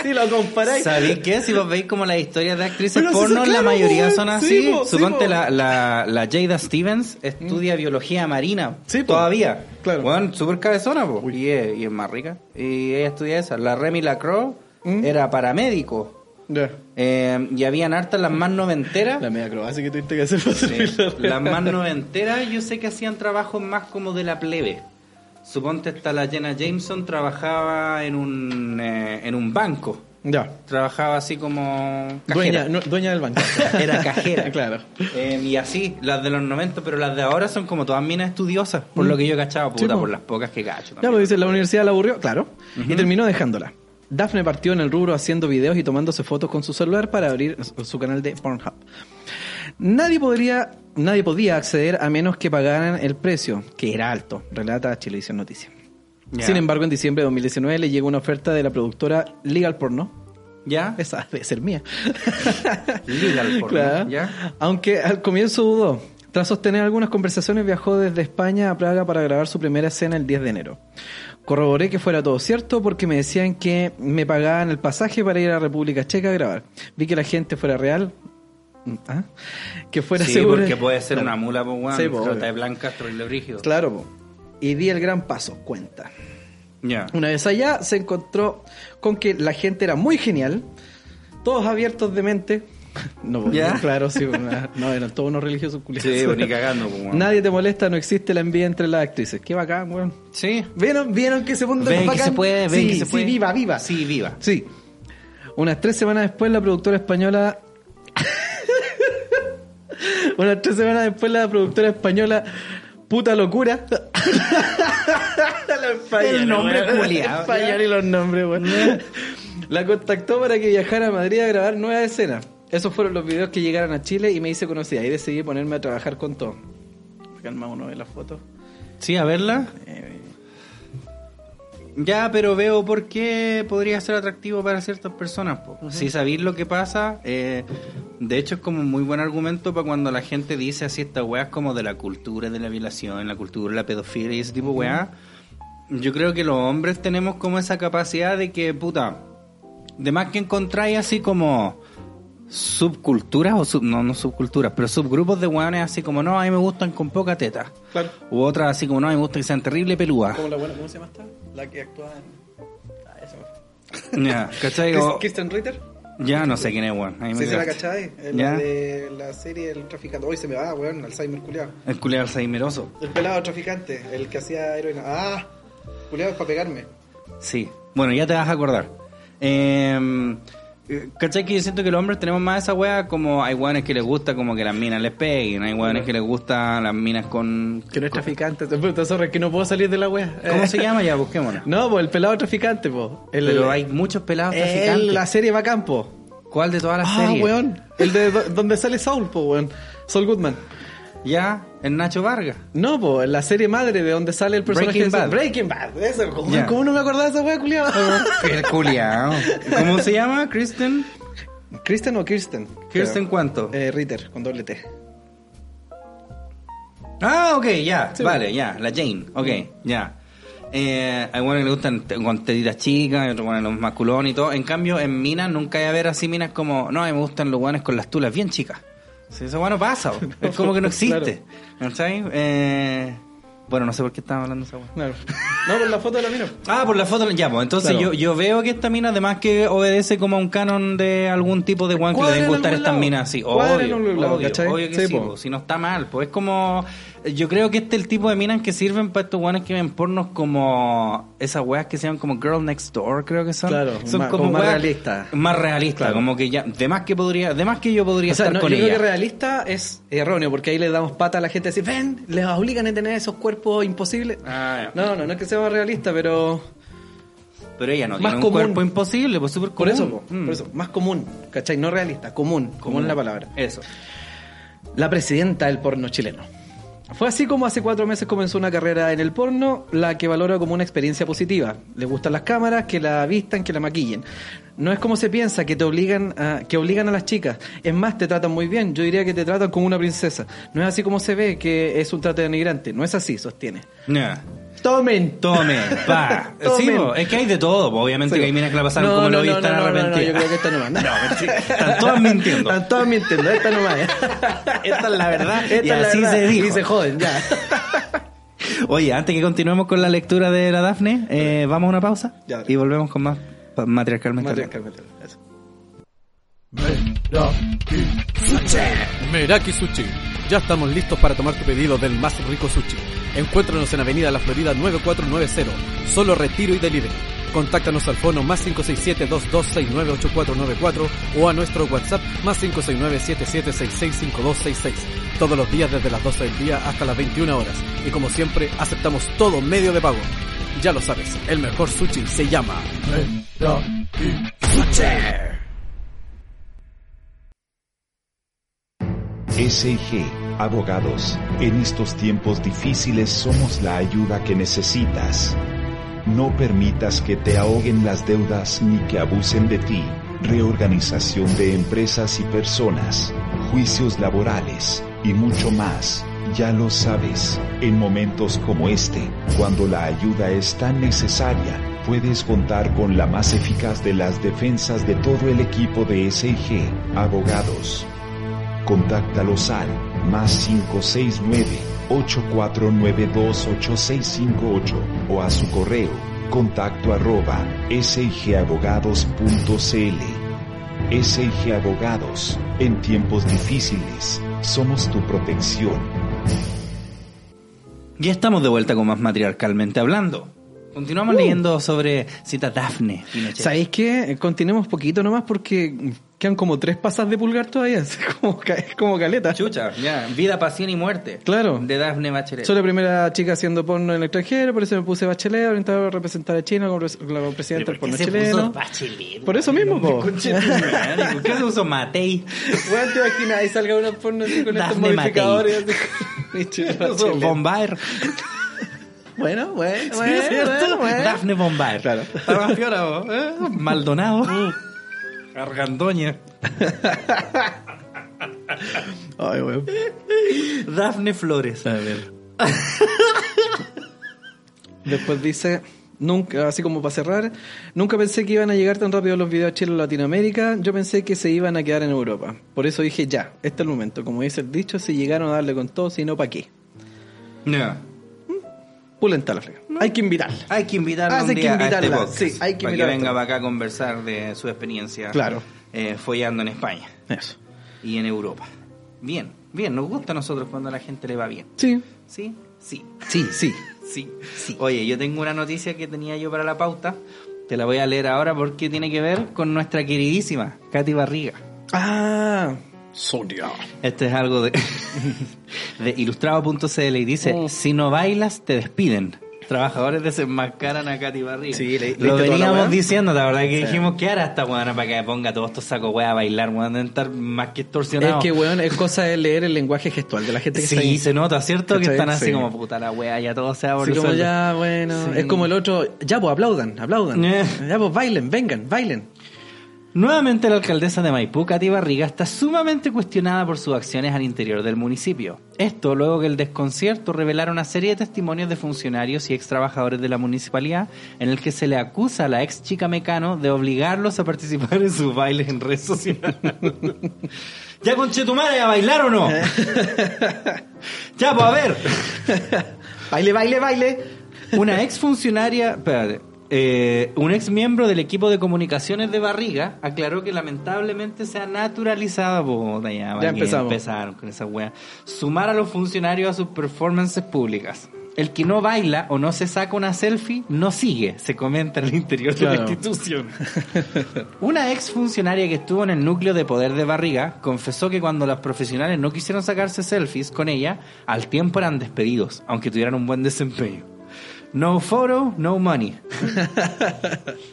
si lo comparáis. ¿Sabéis qué? Si vos veis como las historias de actrices Pero si porno, son- la claro, mayoría son Sí, así. po, sí, Suponte po. la, la, la Jada Stevens estudia biología marina. Sí, po. Todavía. Claro. Bueno, súper cabezona, po. Y es, y es más rica. Y ella estudia esa. La Remy Lacroix Mm. era paramédico. Ya. Eh, y habían hartas las más noventeras. La media acrobacia que tuviste que hacer para Sí, las más noventeras yo sé que hacían trabajos más como de la plebe. Suponte esta la Jenna Jameson trabajaba en un, eh, en un banco. Ya. Trabajaba así como Dueña, no, dueña del banco. Era cajera. claro. Eh, y así, las de los 90, pero las de ahora son como todas minas estudiosas, por Mm. lo que yo he cachado, puta, Sí, por las pocas que cacho. Ya, pues dice, la universidad la aburrió, claro, y terminó dejándola. Daphne partió en el rubro haciendo videos y tomándose fotos con su celular para abrir su- canal de Pornhub. Nadie podría, nadie podía acceder a menos que pagaran el precio, que era alto, relata Chilevisión Noticias. Sin embargo, en diciembre de 2019 le llegó una oferta de la productora Legal Porno. ¿Ya? Esa debe ser mía. Legal porno, Claro. ¿ya? Aunque al comienzo dudó. Tras sostener algunas conversaciones, viajó desde España a Praga para grabar su primera escena el 10 de enero. Corroboré que fuera todo cierto porque me decían que me pagaban el pasaje para ir a República Checa a grabar. Vi que la gente fuera real. ¿Ah? Que fuera Sí, segura. porque puede ser Claro. una mula, pues, weón. Sí, po, Trata de troile brígido. Claro, po. y di el gran paso, cuenta. Ya. Una vez allá se encontró con que la gente era muy genial, todos abiertos de mente. No, pues, ¿Ya? claro, sí, una- no, eran todos unos religiosos culiados. Sí, pues, ni cagando, pues, weón. Nadie te molesta, no existe la envidia entre las actrices. Qué bacán, weón. Sí. ¿Vieron, ¿Vieron que ese mundo Ven es que se puede, ven Sí, que se puede. Sí, viva, viva. Sí, viva. Sí. Unas tres semanas después, la productora española. Unas tres semanas después, la productora española. Puta locura. La española, El nombre. Español y los nombres, weón. La contactó para que viajara a Madrid a grabar nuevas escenas. Esos fueron los videos que llegaron a Chile y me hice conocida. Y decidí ponerme a trabajar con todo. Calma uno de las fotos. Sí, a verla. Eh, Ya, pero veo por qué podría ser atractivo para ciertas personas. Si sabéis lo que pasa, eh, de hecho es como un muy buen argumento para cuando la gente dice así estas weas como de la cultura de la violación, la cultura de la pedofilia y ese tipo de weas. Yo creo que los hombres tenemos como esa capacidad de que, puta, de más que encontráis así como subculturas o sub, no, no subculturas, pero subgrupos de weones así como, no, a mí me gustan con poca teta. Claro. U otras así como, no, a mí me gusta que sean terrible pelúas. ¿Cómo, la buena, ¿Cómo se llama esta? La que actúa en... Ah, esa. Ya, ¿cachai? Kristen Ritter. ya no sé quién es, weón. Ahí me Sí, se la cachai. La de la serie El Traficante. Hoy se me va, weón, Alzheimer culiado. El culiado alzheimeroso. El pelado traficante, el que hacía heroína. Ah, culiado es para pegarme. Sí. Bueno, ya te vas a acordar. Eh, ¿Cachai? Que yo siento que los hombres tenemos más esa wea como hay weones que les gusta como que las minas les peguen, hay weones que les gustan las minas con... Que no es traficante. Te zorra, que no puedo salir de la wea. ¿Cómo Eh, se llama? Ya, busquémosla. No, pues el pelado traficante, po. El, Pero hay muchos pelados el- traficantes. la serie Bacán, po. ¿Cuál de todas las Ah, series? weón. El de do- donde sale Saul, po, weón. Saul Goodman. Ya, el Nacho Vargas. No, po, en la serie madre de donde sale el personaje Breaking de Bad. Breaking Bad. Eso, ¿cómo, no me acordaba de esa wea, culiao. ¿Cómo se llama? ¿Kristen? ¿Kristen o Kirsten? ¿Kristen cuánto? Eh, Ritter, con doble T. Ah, ok, ya, Sí. vale, ya, la Jane, ok, ya. Eh, hay buenos que le gustan con tetitas chicas, otros buenos los más culones y todo. En cambio, en minas nunca hay a ver así minas como, no, a me gustan los guanes con las tulas bien chicas. Si eso bueno pasa, es como que no existe. Eh, bueno, no sé por qué estaba hablando esa weá. Claro. No, por la foto de la mina. Ah, por la foto, ya, pues entonces Claro. yo, yo veo que esta mina además que obedece como a un canon de algún tipo de guan que le deben en gustar estas lado. minas en Obvio, lado, obvio, obvio que Sí, sí, po. po, si no está mal, pues es como... Yo creo que este es el tipo de minas que sirven para estos guanes que ven pornos como... Esas weas que se llaman como Girl Next Door, creo que son. Claro, son más- como más realistas. Más realistas, Claro. como que ya... De más que podría... De más que yo podría O sea, estar no, con yo creo ella. que realista es erróneo, porque ahí le damos pata a la gente a decir, ven, les obligan a tener esos cuerpos imposibles. Ah, ya. No, no, no es que sea más realista, pero Pero ella no Más tiene un común. cuerpo imposible, pues súper por común. eso, po, Mm. por eso, más común, ¿cachai? No realista, común, común es la palabra. Eso. La presidenta del porno chileno. Fue así como hace cuatro meses comenzó una carrera en el porno, la que valora como una experiencia positiva. Le gustan las cámaras, que la vistan, que la maquillen. No es como se piensa, que te obligan a, que obligan a las chicas. Es más, te tratan muy bien. Yo diría que te tratan como una princesa. No es así como se ve, que es un trato denigrante. No es así, sostiene. Ya. Tomen. Tomen. Sí, po, es que hay de todo, obviamente Sí. que hay minas que la pasaron No, como no, lo vi no, están no, no, no, arrepentidas. yo creo que esta no va. No. Están todas mintiendo. Están todas mintiendo, esta no va. Esta es la verdad. Esta y es la así verdad. se dijo. Y se joden, ya. Oye, antes que continuemos con la lectura de la Dafne, eh, vamos a una pausa Ya, y volvemos con más matriarcalmente. Matriarcalmente, eso. Meraki Sushi. Ya estamos listos para tomar tu pedido del más rico sushi. Encuéntranos en Avenida La Florida 9490. Solo retiro y delivery. Contáctanos al fono más 567-2269-8494 o a nuestro WhatsApp más 569-7766-5266. Todos los días desde las 12 del día hasta las 21 horas. Y como siempre, aceptamos todo medio de pago. Ya lo sabes, el mejor sushi se llama SIG, abogados, en estos tiempos difíciles somos la ayuda que necesitas. No permitas que te ahoguen las deudas ni que abusen de ti. Reorganización de empresas y personas, juicios laborales y mucho más. Ya lo sabes, en momentos como este, cuando la ayuda es tan necesaria, puedes contar con la más eficaz de las defensas de todo el equipo de SIG, abogados. Contáctalos al más 569-8492-8658 o a su correo contacto arroba sigabogados.cl. SIG Abogados, en tiempos difíciles, somos tu protección. Ya estamos de vuelta con más matriarcalmente hablando. Continuamos leyendo sobre cita Dafne. ¿Sabéis qué? Continuemos poquito nomás porque Quedan como tres pasas de pulgar todavía, es como, es como caleta. Chucha, ya. Vida, pasión y muerte. Claro. De Daphne Bachelet. Soy la primera chica haciendo porno en el extranjero, por eso me puse bachelet, orientado a representar a China como, como presidente del ¿Por porno chileno. Bachelet? Por eso mismo, po. ¿Por qué se puso Matei? Bueno, te imaginas, ahí salga una porno así con estos Dafne modificadores. así. Bombaer. Bueno, bueno, bueno, bueno, bueno. Daphne Bombaer. Claro. Estaba vos, ¿eh? Maldonado. Argandoña. Ay, weón. Dafne Flores. A ver. Después dice, nunca, así como para cerrar, nunca pensé que iban a llegar tan rápido los videos chilenos a Latinoamérica, yo pensé que se iban a quedar en Europa. Por eso dije, ya, este es el momento. Como dice el dicho, si llegaron a darle con todo, si no, ¿para qué? Ya. Pulenta la frega. Hay que invitarla. Hay que invitarla un que día a este invitarla, podcast, sí, hay que para que venga para acá a conversar de su experiencia Claro. eh, follando en España Eso. y en Europa. Bien, bien, nos gusta a nosotros cuando a la gente le va bien. Sí. ¿Sí? Sí. Sí, sí. Sí, sí. Oye, yo tengo una noticia que tenía yo para la pauta. Te la voy a leer ahora porque tiene que ver con nuestra queridísima Katy Barriga. Ah, Sonia. Este es algo de, de ilustrado.cl y dice, Oh. si no bailas, te despiden. Trabajadores desenmascaran a Katy Barriga. Sí, le- Lo ¿leíste toda la veníamos diciendo, la verdad que dijimos que hará esta weá para que ponga todos estos sacos weá a bailar, weón, deben estar más que Es extorsionados. que, weón, es cosa de leer el lenguaje gestual de la gente que está Sí, ahí. se nota, ¿cierto? Que están así Sí. como puta la weá, ya todo se va por como ya, bueno, es como el otro, ya pues aplaudan, aplaudan. Ya pues bailen, vengan, bailen. Nuevamente la alcaldesa de Maipú, Katy Barriga, está sumamente cuestionada por sus acciones al interior del municipio. Esto luego que el desconcierto revelara una serie de testimonios de funcionarios y ex trabajadores de la municipalidad en el que se le acusa a la ex chica Mecano de obligarlos a participar en sus bailes en redes sociales. ¿Ya conche tu madre a bailar o no? ya, pues a ver. Baile, baile, baile. Una ex funcionaria, espérate, eh, un ex miembro del equipo de comunicaciones de Barriga aclaró que lamentablemente se ha naturalizado, ya, ¿para qué empezamos. empezaron con esa wea, sumar a los funcionarios a sus performances públicas. El que no baila o no se saca una selfie no sigue, se comenta en el interior de la institución. Una ex funcionaria que estuvo en el núcleo de poder de Barriga confesó que cuando los profesionales no quisieron sacarse selfies con ella, al tiempo eran despedidos, aunque tuvieran un buen desempeño. No photo, no money.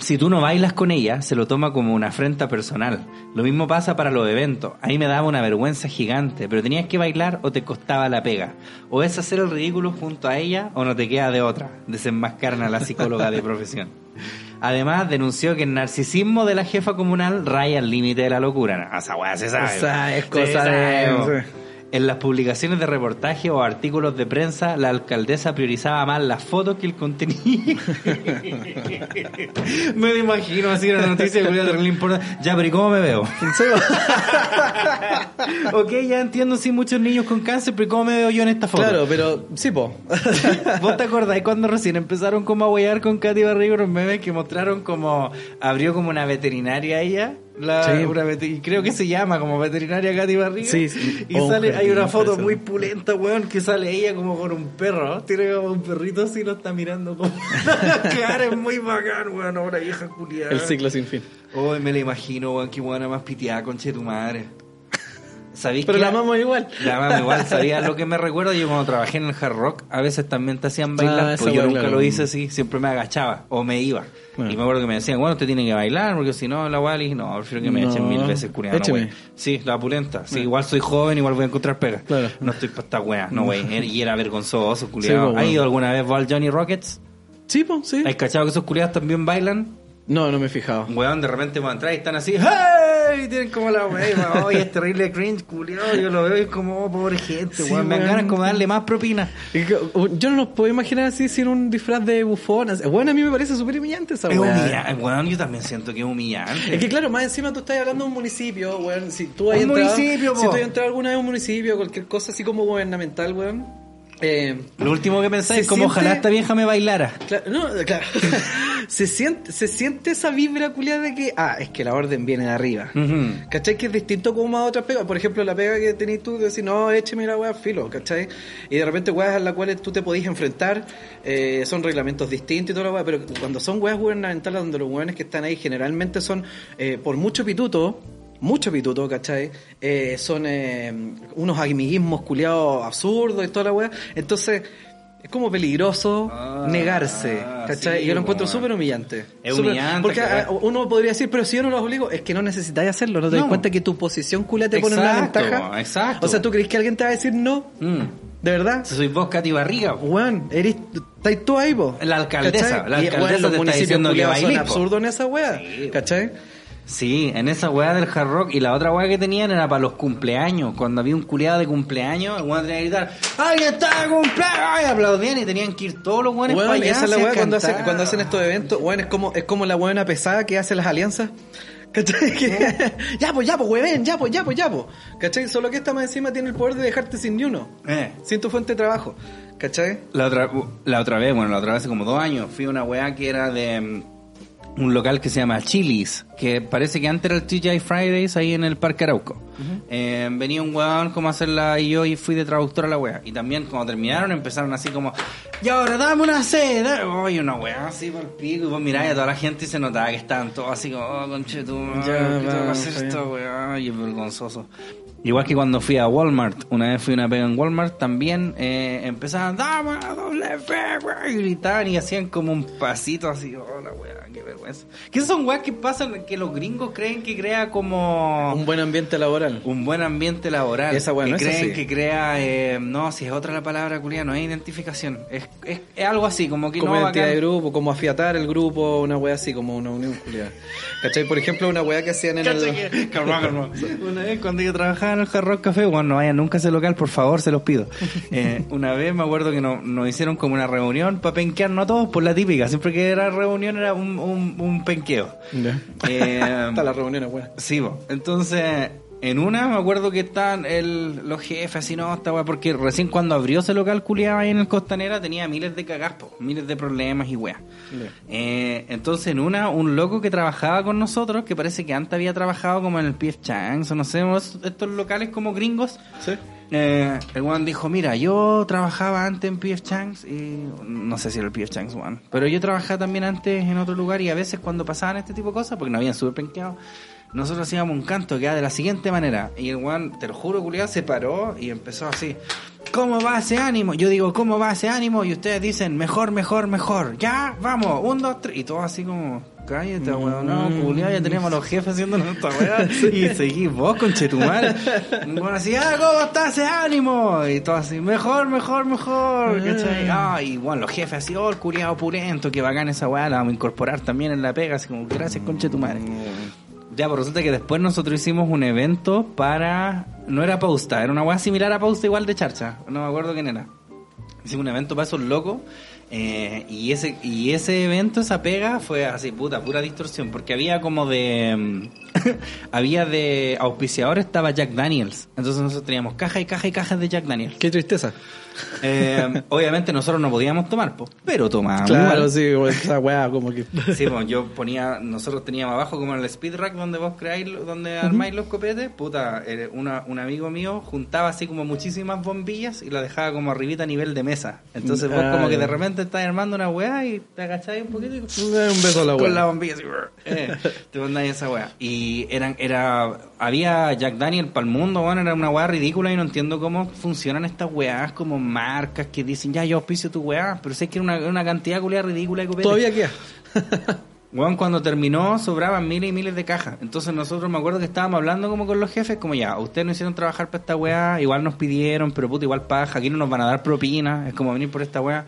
Si tú no bailas con ella, se lo toma como una afrenta personal. Lo mismo pasa para los eventos. Ahí me daba una vergüenza gigante, pero tenías que bailar o te costaba la pega. O es hacer el ridículo junto a ella o no te queda de otra. Desenmascaran a la psicóloga de profesión. Además, denunció que el narcisismo de la jefa comunal raya el límite de la locura. Esa weá se sabe. O sea, es Se cosa sabe. sí. En las publicaciones de reportaje o artículos de prensa, la alcaldesa priorizaba más las fotos que el contenido. me lo imagino así en la noticia que no le importa. Ya, pero ¿y cómo me veo? ok, ya entiendo, sí, muchos niños con cáncer, pero ¿y ¿cómo me veo yo en esta foto? Claro, pero sí, po. ¿Vos te acordáis cuando recién empezaron como a huear con Katy Barriga los memes que mostraron como abrió como una veterinaria ella? La, Sí. una vete- y creo que se llama como veterinaria Katy Barriga. Sí, sí. Y Oh, sale, hay una foto muy pulenta, weón, que sale ella como con un perro, ¿no? Tiene como un perrito así, lo está mirando como... cara es muy bacán, weón, una vieja culiada. El ciclo sin fin. Oh, me la imagino, weón, qué buena más piteada, conche tu madre. ¿Sabéis Pero qué? la amamos igual. La mamá igual, ¿sabía lo que me recuerda? Yo cuando trabajé en el hard rock, a veces también te hacían bailar, Ah, porque yo nunca claro. lo hice así, siempre me agachaba o me iba. Bueno. Y me acuerdo que me decían, bueno, usted tiene que bailar, porque si no, la Wally, no, prefiero que me No, echen mil veces güey. Sí, la pulenta. Sí, igual soy joven, igual voy a encontrar pega. Claro. No estoy para esta wea, no, güey. Y era vergonzoso, culiado. pues, ¿Has ido alguna vez al Johnny Rockets? Sí, po, sí. ¿Has cachado que esos culiados también bailan? No, no me he fijado. Weón, de repente van a entrar y están así, ¡Hey! Y tienen como la weá, oye, es terrible cringe, culiado. Yo lo veo y es como, oh, pobre gente, Sí, weón. Me weón. ganas como darle más propina. Yo no nos puedo imaginar así sin un disfraz de bufón. Bueno, a mí me parece súper humillante esa Es weá. humillante, weón. Yo también siento que es humillante. Es que claro, más encima tú estás hablando de un municipio, weón. Si tú has Un entrado, municipio, po. si tú has entrado alguna vez a un municipio, cualquier cosa así como gubernamental, weón. Eh, Lo último que pensé Se es como siente- ojalá esta vieja me bailara. claro, no, claro. se siente, se siente esa vibra culiada de que, ah, es que la orden viene de arriba. Ujú. ¿Cachai? Que es distinto como a otras pegas. Por ejemplo, la pega que tenés tú de decir, no, écheme la weá filo, ¿cachai? Y de repente weas a las cuales tú te podís enfrentar, eh, son reglamentos distintos y toda la weá, pero cuando son weas gubernamentales donde los weones que están ahí generalmente son, eh, por mucho pituto, mucho pituto, ¿cachai? Eh, son eh, unos amiguismos culiados absurdos y toda la weá. Entonces, es como peligroso Ah, negarse, ¿cachai? sí, y yo lo encuentro weón. súper humillante. Es humillante, Porque ah, uno podría decir, pero si yo no los obligo, es que no necesitáis hacerlo, no te das No. cuenta que tu posición culia te pone en una Exacto, ventaja. exacto. O sea, ¿tú crees que alguien te va a decir no? Mm. ¿De verdad? Si soy vos, Katy Barriga. Weón, eres, estáis tú ahí, vos. La alcaldesa, ¿Cachai? la Y, alcaldesa weón, te los está municipios diciendo que son absurdos en esa wea, Sí, ¿cachai? Sí, en esa weá del hard rock. Y la otra weá que tenían era para los cumpleaños. Cuando había un culiado de cumpleaños, el weón tenía que gritar, ¡Ay, está de cumpleaños! Y aplaudían y tenían que ir todos los weones Weón, para allá. esa es la weá cuando hacen, cuando hacen estos eventos, weón, es como, es como la buena pesada que hace las alianzas. ¿Cachai? Que- ya, pues, ya, pues, weón, ya, pues, ya, pues, ya, pues. ¿Cachai? Solo que esta más encima tiene el poder de dejarte sin ni uno. Eh. Sin tu fuente de trabajo. ¿Cachai? La otra, la otra vez, bueno, la otra vez hace como dos años, fui a una weá que era de mm, un local que se llama Chili's, que parece que antes era el TGI Fridays ahí en el Parque Arauco. Eh, venía un weón como a hacerla y yo y fui de traductor a la weá. Y también cuando terminaron empezaron así como, y ahora dame una seda. Oye, una weá así por el pico. Y vos miráis a toda la gente y se notaba que estaban todos así como, oh, conchetum, Ya, ¿qué tengo que va, hacer esta weá? Y es vergonzoso. Igual que cuando fui a Walmart, una vez fui a una pega en Walmart, también eh, empezaban, dame una doble F, weá", y gritaban y hacían como un pasito así, hola weá, qué vergüenza. ¿Qué son weas que pasan que los gringos creen que crea como Un buen ambiente laboral. un buen ambiente laboral? Esa weá que no es creen así. que crea, eh, no, si es otra la palabra culia, no es identificación, es, es, es algo así, como que como no identidad bacán. de grupo, como afiatar el grupo, una wea así, como una unión culiada. ¿Cachai? Por ejemplo, una wea que hacían en el... que- calma, calma. Una vez cuando yo trabajaba en el Hard Rock Café, bueno, no vayan nunca a ese local, por favor, se los pido. Eh, una vez me acuerdo que no- nos hicieron como una reunión para penquearnos a todos por la típica. Siempre que era reunión era un, un, un penqueo. Ya. Eh, la reunión es buena. Sí, bo. entonces en una me acuerdo que estaban el, los jefes así, no, esta weá, porque recién cuando abrió ese local culiado ahí en el Costanera tenía miles de cagaspo, miles de problemas y weá. Eh, entonces en una, un loco que trabajaba con nosotros, que parece que antes había trabajado como en el PF Changs o no sé, estos locales como gringos, ¿Sí? Eh, el one dijo, mira, yo trabajaba antes en PF Changs y no sé si era el PF Changs one, pero yo trabajaba también antes en otro lugar y a veces cuando pasaban este tipo de cosas, porque no habían súper penqueado, nosotros hacíamos un canto que era de la siguiente manera y el one, te lo juro, culiado, se paró y empezó así. ¿Cómo va ese ánimo? Yo digo, ¿cómo va ese ánimo? Y ustedes dicen, mejor, mejor, mejor. Ya, vamos, un, dos, tres. Y todo así como, cállate, weón, no, culiado, ya tenemos a los jefes haciendo nuestra weá. Y seguís vos, conchetumar. Bueno, así, ah, ¿cómo está ese ánimo? Y todo así, mejor, mejor, mejor. ¿cachai? Ah, y bueno, los jefes así, oh, el culiado purento, que bacán esa weá, la vamos a incorporar también en la pega, así como, gracias, conchetumare. Ya, pues resulta que después nosotros hicimos un evento para. No era Pausta, era una weá similar a Pausta, igual de charcha. No me acuerdo quién era. Hicimos un evento para esos locos. Eh, y ese y ese evento, esa pega, fue así, puta, pura distorsión. Porque había como de. mm, había de auspiciador, estaba Jack Daniels. Entonces nosotros teníamos caja y caja y cajas de Jack Daniels. Qué tristeza. Eh, obviamente nosotros no podíamos tomar, po, pero tomábamos. Claro, igual. sí, güey, esa weá como que... Sí, pues yo ponía, nosotros teníamos abajo como en el speed rack donde vos creáis, donde armáis los copetes, puta, eh, una, un amigo mío juntaba así como muchísimas bombillas y las dejaba como arribita a nivel de mesa. Entonces vos Ah, como que de repente estás armando una weá y te agacháis un poquito y Un beso a la con weá. la bombilla así, eh, te mandáis esa weá. Y eran, era, había Jack Daniel para el mundo, bueno, era una weá ridícula y no entiendo cómo funcionan estas weás como marcas que dicen, ya yo auspicio tu weá, pero sé que era una, una cantidad culiada ridícula de copetes. Todavía queda. Weón, cuando terminó sobraban miles y miles de cajas. Entonces nosotros me acuerdo que estábamos hablando como con los jefes, como ya, ustedes nos hicieron trabajar para esta weá, igual nos pidieron, pero puta, igual paja, aquí no nos van a dar propina, es como venir por esta weá.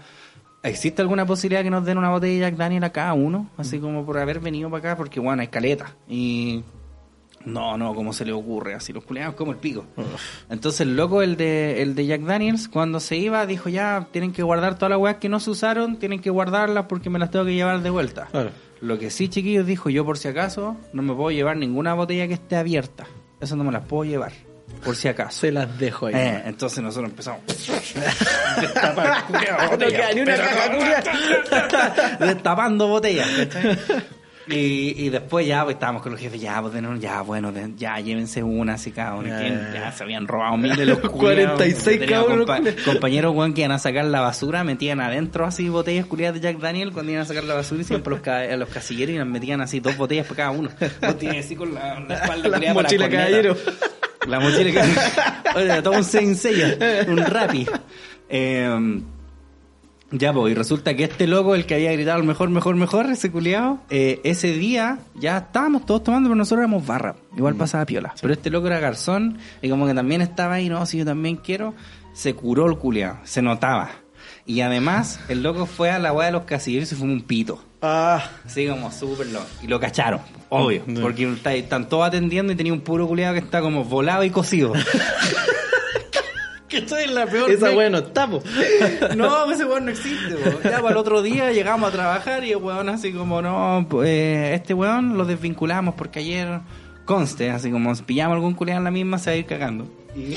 ¿Existe alguna posibilidad que nos den una botella de Jack Daniel a cada uno? Así como por haber venido para acá, porque bueno, hay caleta. Y no, no, ¿cómo se le ocurre? Así los culiados como el pico. Entonces el loco, el de, el de Jack Daniels, cuando se iba, dijo ya, tienen que guardar todas las weas que no se usaron, tienen que guardarlas porque me las tengo que llevar de vuelta. Claro. Lo que sí, chiquillos, dijo yo por si acaso, no me puedo llevar ninguna botella que esté abierta. Eso no me las puedo llevar. por si acaso. Se las dejo ahí. Eh, entonces nosotros empezamos. Destapar, No queda ni una caja. Destapando botellas, ¿cachai? Y, y después ya pues, estábamos con los jefes, ya, pues, ya, bueno, ya, llévense una así cada uno. Ya, ya, se habían robado miles de los culiados. 46 Tenía cabros, compa- compañeros, weón, que iban a sacar la basura, metían adentro así botellas culiadas de Jack Daniel cuando iban a sacar la basura y siempre los, ca- los casilleros y nos metían así dos botellas para cada uno. Botellas así con la, la espalda La para mochila corneta. caballero. La mochila. Oye, todo un sensei, un rapi. Eh, ya, pues, y resulta que este loco, el que había gritado mejor, mejor, mejor, ese culiado, eh, ese día ya estábamos todos tomando, pero nosotros éramos barra. Igual pasaba piola. Pero este loco era garzón y como que también estaba ahí, no, si yo también quiero, se curó el culiado, se notaba. Y además, el loco fue a la weá de los casilleros y se fumó un pito. Ah, Así como súper loco. Y lo cacharon, obvio. Mm. Porque está- están todos atendiendo y tenía un puro culiado que está como volado y cocido. que estoy en la peor. esa me- weá no está, po. No, ese weón no existe. po. Ya para el otro día llegamos a trabajar y el weón así como, no, pues este weón lo desvinculamos porque ayer conste, así como si pillamos algún culiado en la misma se va a ir cagando. Y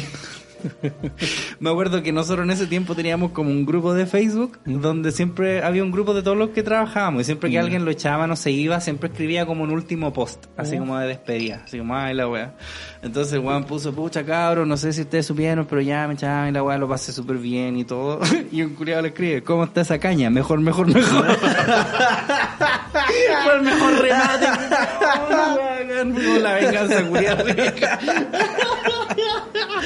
me acuerdo que nosotros en ese tiempo teníamos como un grupo de Facebook donde siempre había un grupo de todos los que trabajábamos y siempre que alguien lo echaba no se iba, siempre escribía como un último post, así como de despedida, así como, ay la wea. Entonces el weón puso, pucha cabros, no sé si ustedes supieron, pero ya me echaban y la wea lo pasé súper bien y todo. y un culiado le escribe, ¿cómo está esa caña? Mejor, mejor, mejor. Fue el mejor remate. Oh, la venganza culiada.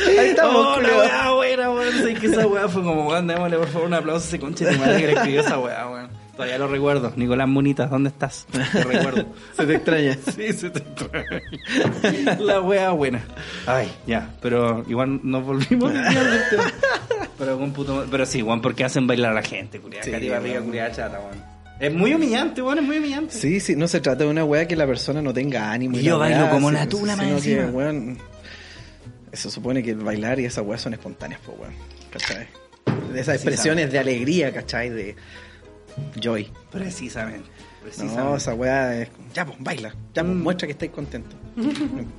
Ahí estamos, Oh, la weá buena, weón. Sé que esa weá fue como, weón, démosle por favor un aplauso a ese conche de madre que le escribió esa weá, weón. Todavía lo recuerdo. Nicolás Munitas, ¿dónde estás? Te recuerdo. Se te extraña. Sí, se te extraña. La weá buena. Ay, ya, pero igual nos volvimos. Pero con puto. Pero sí, weón, porque hacen bailar a la gente, culiada. Sí, Cati barriga, chata, weón. Es muy humillante, weón, es muy humillante. Sí, sí, no se trata de una weá que la persona no tenga ánimo. y yo bailo weá, como la tula, más se supone que el bailar y esas weas son espontáneas, pues, weón. ¿Cachai? De esas expresiones de alegría, ¿cachai? De joy. Precisamente. Precisamente. No, esa weá es. Ya, pues, baila. Ya, pues, Mm. muestra que estáis contentos. No,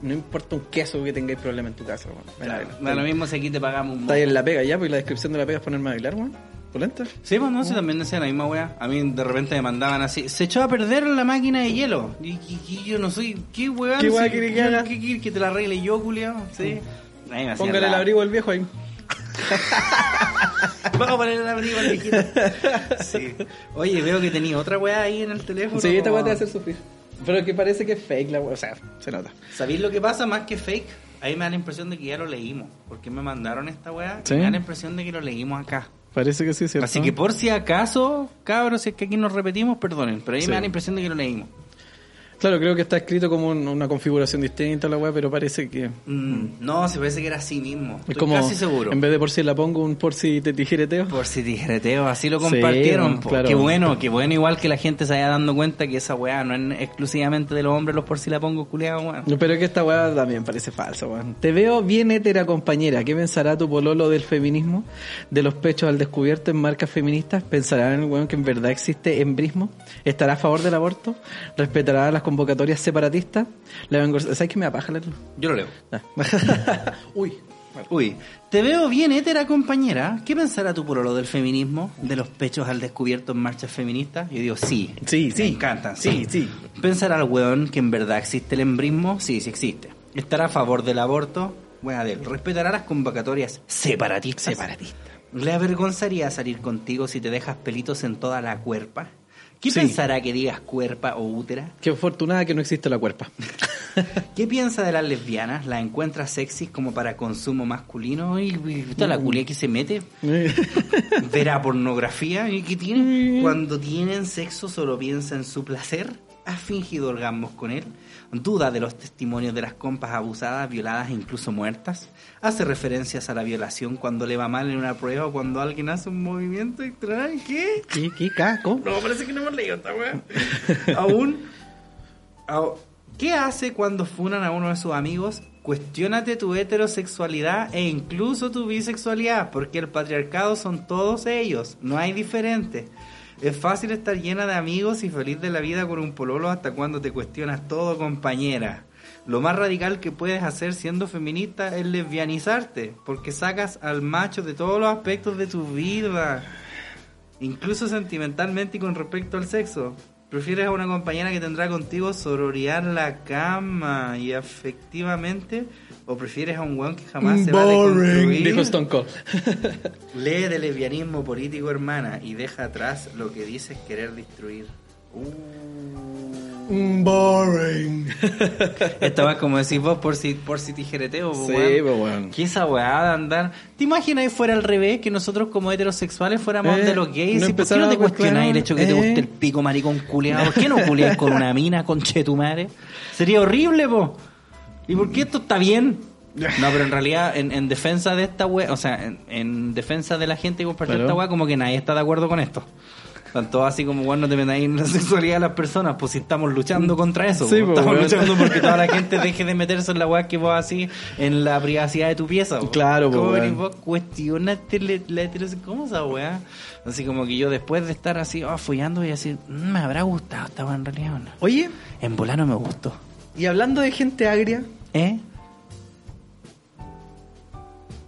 no importa un queso que tengáis problema en tu casa, weón. Ven a Claro, bailar. da lo mismo si aquí te pagamos un Estáis en la pega, ya, pues, y la descripción de la pega es ponerme a bailar, weón. ¿Polenta? Sí, pues no, sí, también decía la misma weá. A mí de repente me mandaban así, se echó a perder la máquina de hielo. Y, y- y yo no soy, ¿qué weá? ¿Qué weá quiere que haga? ¿Qué quiere que te la arregle yo, culiao? Sí. Póngale el abrigo al viejo ahí. Vamos a poner el abrigo al viejito. Sí. Oye, veo que tenía otra weá ahí en el teléfono. Sí, esta weá te va a hacer sufrir. Pero que parece que es fake la weá. O sea, se nota. ¿Sabéis lo que pasa más que fake? Ahí me da la impresión de que ya lo leímos. Porque me mandaron esta weá. ¿Sí? Me da la impresión de que lo leímos acá. Parece que sí, ¿cierto? Así que por si acaso, cabros, si es que aquí nos repetimos, perdonen. Pero ahí Sí. me da la impresión de que lo leímos. Claro, creo que está escrito como un- una configuración distinta la weá, pero parece que... Mm, no, se parece que era así mismo. Es Estoy como, casi seguro. en vez de por si la pongo, un por si te tijereteo. Por si tijereteo, así lo Sí, compartieron. po. claro. Qué bueno, qué bueno igual que la gente se vaya dando cuenta que esa weá no es exclusivamente de los hombres, los por si la pongo culiado, weón. Pero es que esta weá también parece falsa, weón. Te veo bien hétera, compañera. ¿Qué pensará tu pololo del feminismo? ¿De los pechos al descubierto en marcas feministas? ¿Pensará en el weón que en verdad existe embrismo? ¿Estará a favor del aborto? ¿Respetará las convocatorias separatistas? ¿Le vengo... ¿Sabes que me apaja la luz? Yo lo leo. Ah. Uy. Uy, te veo bien hétera, compañera. ¿Qué pensará tu pololo del feminismo? ¿De los pechos al descubierto en marchas feministas? Yo digo, sí. Sí, sí. Me encantan. Sí, sí. ¿Pensará el weón que en verdad existe el embrismo? Sí, sí existe. ¿Estará a favor del aborto? Buena de él. ¿Respetará las convocatorias separatistas? Separatista. ¿Le avergonzaría salir contigo si te dejas pelitos en toda la cuerpa? ¿Qué Sí. pensará que digas cuerpa o útera? Qué afortunada que no existe la cuerpa. ¿Qué piensa de las lesbianas? ¿La encuentra sexy como para consumo masculino? ¿Y, y toda la culia que se mete? ¿Verá pornografía? ¿Y qué tiene? Cuando tienen sexo solo piensa en su placer. ¿Ha fingido orgasmos con él? ¿Duda de los testimonios de las compas abusadas, violadas e incluso muertas? ¿Hace referencias a la violación cuando le va mal en una prueba o cuando alguien hace un movimiento extraño? ¿Qué? ¿Qué, qué caco? No, parece que no hemos leído esta weá. Aún. ¿Qué hace cuando funan a uno de sus amigos? Cuestiónate tu heterosexualidad e incluso tu bisexualidad, porque el patriarcado son todos ellos, no hay diferente. Es fácil estar llena de amigos y feliz de la vida con un pololo hasta cuando te cuestionas todo, compañera. lo más radical que puedes hacer siendo feminista es lesbianizarte, porque sacas al macho de todos los aspectos de tu vida, incluso sentimentalmente y con respecto al sexo. Prefieres a una compañera que tendrá contigo sororidad en la cama y afectivamente, o prefieres a un weón que jamás se va a deconstruir? Dijo Stone Cold. Lee de lesbianismo político, hermana, y deja atrás lo que dices querer destruir. Boring. Esta va como decís vos por si, por si tijereteo, Sí, weón. ¿Qué esa weá de andar? ¿Te imaginas que fuera al revés? Que nosotros como heterosexuales fuéramos Eh, de los gays. no ¿Y ¿Por qué no te cuestionáis el hecho que te eh. guste el pico maricón culeado? ¿Por qué no culiáis con una mina, con chetumare? Sería horrible, po. ¿Y por qué esto está bien? No, pero en realidad, en, en defensa de esta weá, o sea, en, en defensa de la gente que compartió esta weá, como que nadie está de acuerdo con esto. Tanto así como, bueno, no te metáis en la sexualidad de las personas, pues si estamos luchando contra eso. Sí, po. pues, estamos luchando porque toda la gente deje de meterse en la weá que vos así en la privacidad de tu pieza. Claro, pues, ¿Cómo venís vos cuestionate la, heterosexualidad? ¿Cómo esa weá? Así como que yo después de estar así, oh, follando, voy a decir, "Mm, me habrá gustado esta weá en realidad no. Oye, En volar no me gustó. y hablando de gente agria, ¿Eh?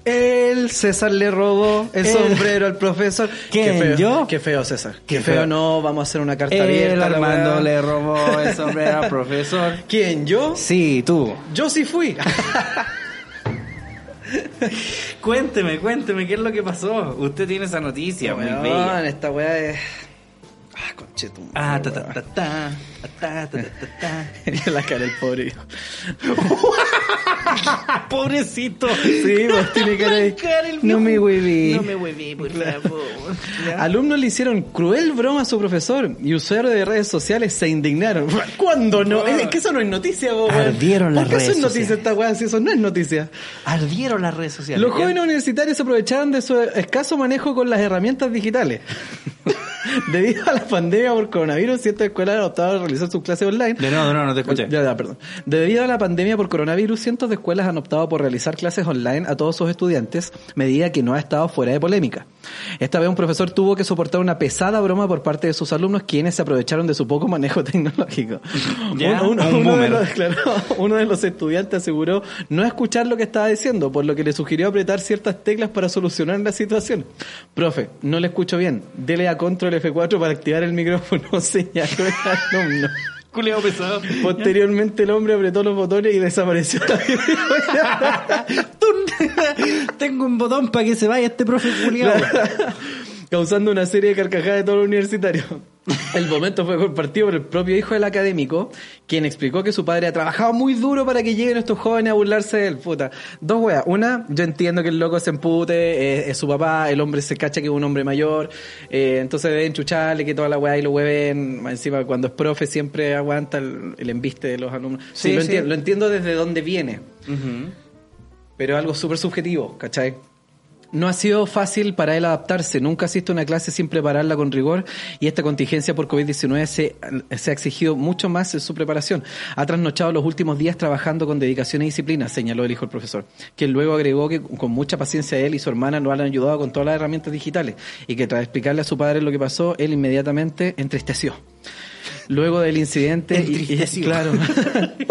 El César le robó el El- sombrero al profesor. ¿Quién, Qué feo, yo? Qué feo, César. Qué, Qué feo. feo. no, vamos a hacer una carta El abierta. Armando le robó el sombrero al profesor. ¿Quién? ¿Yo? Sí, tú. Yo sí fui. Cuénteme, cuénteme, ¿qué es lo que pasó? Usted tiene esa noticia Weón, esta weá es. Ah, conchetum. Ah, ta ta ta ta, ta ta ta la cara del pobre. Pobrecito. Sí, pues tiene cara de. No me hueví. No me hueví, por favor. Alumnos le hicieron cruel broma a su profesor y usuarios de redes sociales se indignaron. ¿Cuándo no? Es que eso no es noticia, weón. Ardieron las ¿Por qué eso redes es noticia sociales. esta weá si eso no es noticia? Ardieron las redes sociales. Los jóvenes universitarios se aprovecharon de su escaso manejo con las herramientas digitales. Debido a la pandemia por coronavirus, ciertas escuelas han optado a realizar sus clases online. De nuevo, de nuevo, no te escuché. Ya, ya, perdón. Debido a la pandemia por coronavirus, cientos de escuelas han optado por realizar clases online a todos sus estudiantes, medida que no ha estado fuera de polémica. Esta vez un profesor tuvo que soportar una pesada broma por parte de sus alumnos, quienes se aprovecharon de su poco manejo tecnológico. Ya, Uno, uno- un uno de los, claro, uno de los estudiantes aseguró no escuchar lo que estaba diciendo, por lo que le sugirió apretar ciertas teclas para solucionar la situación. Profe, no le escucho bien. Dele a control F4 para activar el micrófono, señaló el alumno. Culeado pesado. Posteriormente el hombre apretó los botones y desapareció. Tengo un botón para que se vaya este profe culiado. causando una serie de carcajadas de todos los universitarios. El momento fue compartido por el propio hijo del académico, quien explicó que su padre ha trabajado muy duro para que lleguen estos jóvenes a burlarse de él. Puta. Dos weas. Una, yo entiendo que el loco se empute, es su papá, el hombre se cacha que es un hombre mayor, eh, entonces deben chucharle que toda la wea y lo hueven. Encima, cuando es profe, siempre aguanta el, el embiste de los alumnos. Sí, Sí, lo, sí. Entiendo, lo entiendo desde dónde viene. pero algo súper subjetivo, ¿cachai? No ha sido fácil para él adaptarse, nunca asiste a una clase sin prepararla con rigor y esta contingencia por COVID-19 se, se ha exigido mucho más en su preparación. Ha trasnochado los últimos días trabajando con dedicación y disciplina, señaló el hijo del profesor, quien luego agregó que con mucha paciencia él y su hermana lo han ayudado con todas las herramientas digitales y que tras explicarle a su padre lo que pasó, él inmediatamente entristeció. Luego del incidente, y- y, claro,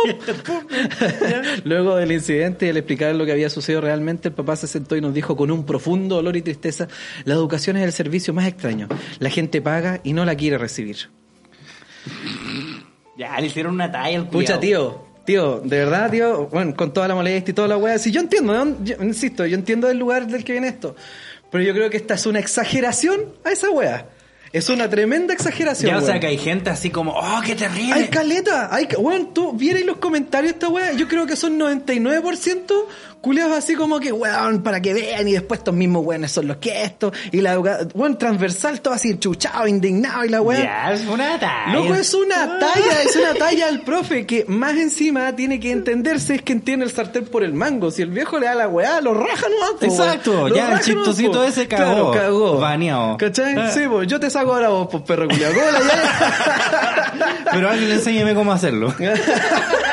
Luego del incidente y al explicar lo que había sucedido realmente, el papá se sentó y nos dijo con un profundo dolor y tristeza, la educación es el servicio más extraño. La gente paga y no la quiere recibir. Ya, le hicieron una talla al Pucha, culiao. tío, tío, de verdad, tío, bueno, con toda la molestia y toda la weá, si yo entiendo, ¿de dónde- yo- insisto, yo entiendo del lugar del que viene esto, pero yo creo que esta es una exageración a esa weá. Es una tremenda exageración. Ya, o sea, que hay gente así como, oh, qué terrible. Hay caleta, hay, weón, tú vieras los comentarios de esta weá, yo creo que son 99% culiados así como que, weón, para que vean y después estos mismos weones son los que esto, y la weón, transversal, todo así enchuchado, indignado y la weá. Ya, es una talla. Loco, es una talla, es una talla al profe que más encima tiene que entenderse es quien tiene el sartén por el mango. Si el viejo le da la weá, lo raja po, Exacto, weón. Ya, el chistosito po. ese cagó. Claro, cagó. Baneado. ¿Cachai? Ah. Sí, pues yo te saco ahora vos, pues perro culiao. ¿Cómo la llamas? Pero alguien enséñeme cómo hacerlo.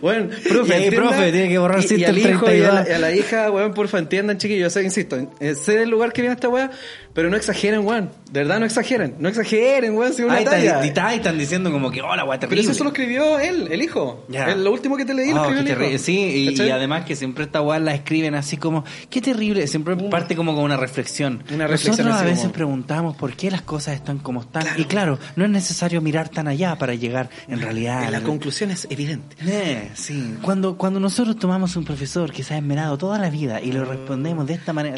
Bueno, profe, Y ahí, profe, tiene que borrar y- y, System al hijo y a la, 32. y a la hija, weón, porfa, entiendan, chiquillos, yo sé, insisto, sé del lugar que viene esta weá, Pero no exageren, weón. De verdad, no exageren. No exageren, weón, si una Ahí talla. están, diciendo como que, hola, guay, Pero terrible. eso lo escribió él, el hijo. El- lo último que te leí lo Oh, escribió el hijo. Sí, y, además que siempre esta weá la escriben así como, qué terrible, siempre parte como con una reflexión. Una reflexión Nosotros a veces como- preguntamos por qué las cosas están como están. Y claro, no es necesario mirar tan allá para llegar en realidad. La conclusión es evidente. Eh, sí. Cuando, cuando nosotros tomamos un profesor que se ha esmerado toda la vida y lo respondemos de esta manera.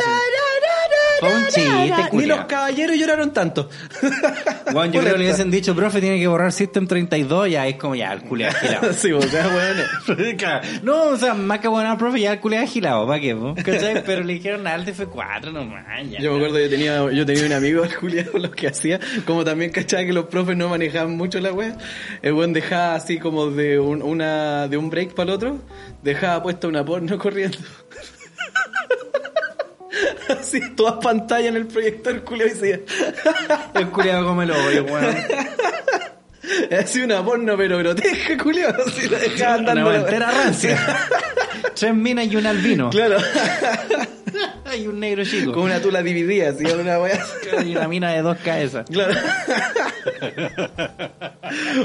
Fue un chiste, Ni los caballeros lloraron tanto. Bueno, yo creo que le hubiesen dicho, profe, tiene que borrar System 32, ya es como ya, el culiao agilado. sí, o sea, bueno. Claro. No, o sea, más que bueno, profe, ya el culiao agilado, ¿para qué? po? ¿Cachai? Pero le dijeron al F4 nomás, ya. Yo me acuerdo, yo tenía, yo tenía un amigo, Julián, lo que hacía, como también cachaba que los profes no manejaban mucho la wea, el buen dejaba así como de un, una, de un break para el otro, dejaba puesta una porno corriendo. Así, todas pantallas en el proyector, Julio, y decía, El culiao come lo hoyo, weón. así una porno pero grotesca, Julio, así la dejaba Una andando. entera rancia. Tres minas y un albino. Claro, Y un negro chico. con una tula dividida, así, una wea. Y una mina de dos cabezas. Claro.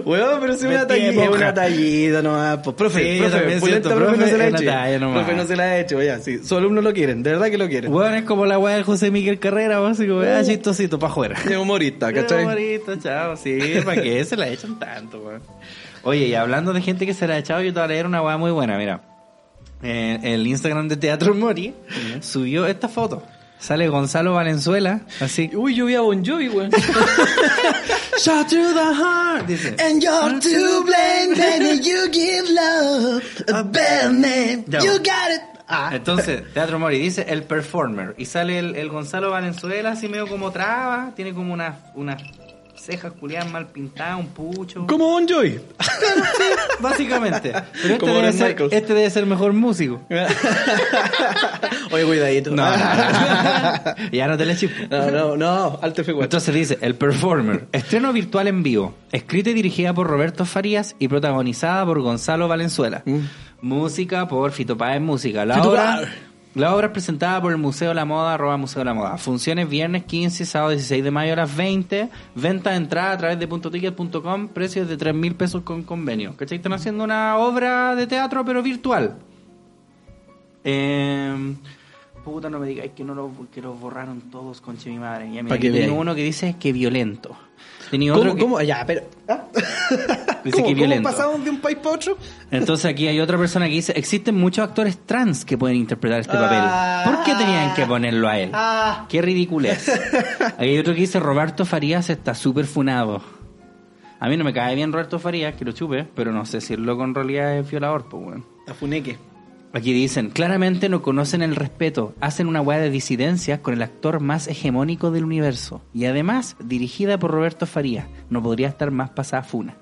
Weón, pero si una de tallita, una tallita nomás. Pues, profe, Sí, profe, también pulenta, siento, profe, no profe, se la ha hecho. Profe no se la ha hecho, ya, sí. Sus alumnos lo quieren, de verdad que lo quieren. Weón, es como la weá del José Miguel Carrera, básico, ah, chistosito, pa' afuera. Es humorista, ¿cachai? Humorista, chao, sí, ¿para qué se la echan tanto, weón? Oye, y hablando de gente que se la ha echado, yo te voy a leer una weá muy buena, mira. Eh, el Instagram de Teatro Mori subió esta foto. Sale Gonzalo Valenzuela, así. Uy, yo vi a Bon Jovi, weón. Shot to the heart. Dice. And you're to blame, baby. You give love a bad name. Ya. You got it. Ah. Entonces, Teatro Mori dice el performer. Y sale el, el Gonzalo Valenzuela, así medio como traba. Tiene como unas unas cejas culiadas mal pintadas, un pucho. Como Bon Jovi. Básicamente. Pero este debe, ser, este debe ser mejor músico. Oye, cuidadito. No, no, no. ya no te le chispo. no, no, no, alto F4. Entonces dice, El Performer, estreno virtual en vivo, escrita y dirigida por Roberto Farías y protagonizada por Gonzalo Valenzuela. Música por Fito Páez Música. La Fito obra, Páez. La obra es presentada por el Museo de la Moda, arroba Museo de la Moda. Funciones viernes 15, sábado 16 de mayo a las 20. Venta de entrada a través de puntoticket.com, precios de 3 mil pesos con convenio. ¿Cachai? Están haciendo una obra de teatro pero virtual. Eh, puta, no me digáis que no lo, que lo borraron todos, conche mi madre. Ya, mira, que uno que dice que violento. Tenía otro ¿Cómo, que- cómo? Ya, pero... ¿ah? Dice ¿Cómo, que ¿Cómo violento. pasamos de un país para otro? Entonces aquí hay otra persona que dice, existen muchos actores trans que pueden interpretar este Ah. papel. ¿Por qué tenían que ponerlo a él? Ah. Qué ridiculez. Hay otro que dice, Roberto Farías está súper funado. A mí no me cae bien Roberto Farías, que lo chupe, pero no sé si el loco en realidad es violador, pues bueno. A Funeque. Aquí dicen, claramente no conocen el respeto, hacen una weá de disidencias con el actor más hegemónico del universo. Y además, dirigida por Roberto Farías, no podría estar más pasada funa.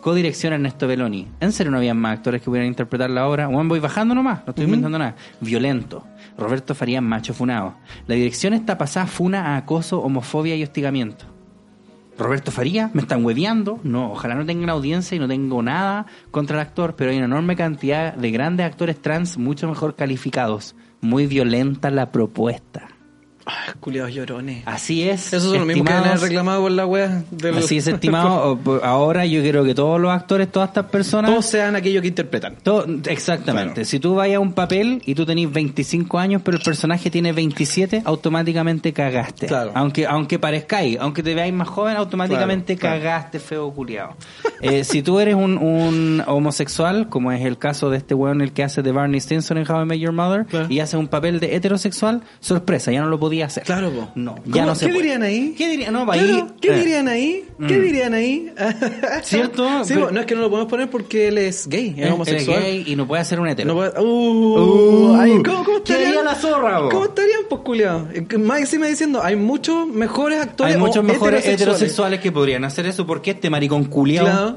Codirección Ernesto Belloni. ¿En serio no habían más actores que pudieran interpretar la obra? Bueno, voy bajando nomás, no estoy inventando nada. Violento. Roberto Farías Macho Funado. La dirección está pasada funa a acoso, homofobia y hostigamiento. Roberto Faría, me están hueveando. No, ojalá no tengan audiencia y no tengo nada contra el actor, pero hay una enorme cantidad de grandes actores trans mucho mejor calificados. Muy violenta la propuesta. Ay, culiados llorones. Así es. Esos son los mismos que han reclamado por la wea. de los- Así es, estimado. Por- Ahora yo quiero que todos los actores, todas estas personas... Todos sean aquellos que interpretan. todo- exactamente. Claro. Si tú vayas a un papel y tú tenés 25 años, pero el personaje tiene 27, automáticamente cagaste. Claro. Aunque aunque parezcáis, aunque te veáis más joven, automáticamente Claro, cagaste, feo culiado. Eh, si tú eres un, un homosexual, como es el caso de este weón el que hace de Barney Stinson en How I Met Your Mother, y hace un papel de heterosexual, sorpresa, ya no lo podía hacer. Claro, po. No, ya no se ¿Qué puede. dirían ahí? ¿Qué dirían? No, Claro, ahí. ¿Qué eh. dirían ahí? ¿Qué Mm. dirían ahí? ¿Cierto? Sí, Pero- po, no es que no lo podemos poner porque él es gay, es Él homosexual. gay y no puede hacer un hetero. No puede- Uh, ay, ¿cómo, cómo ¿Qué estarían? haría la zorra, bo? ¿Cómo estarían, pues, culiao? Eh, Más encima diciendo, hay muchos mejores actores Hay muchos mejores heterosexuales. heterosexuales que podrían hacer eso. ¿Por qué este maricón culiao? Claro,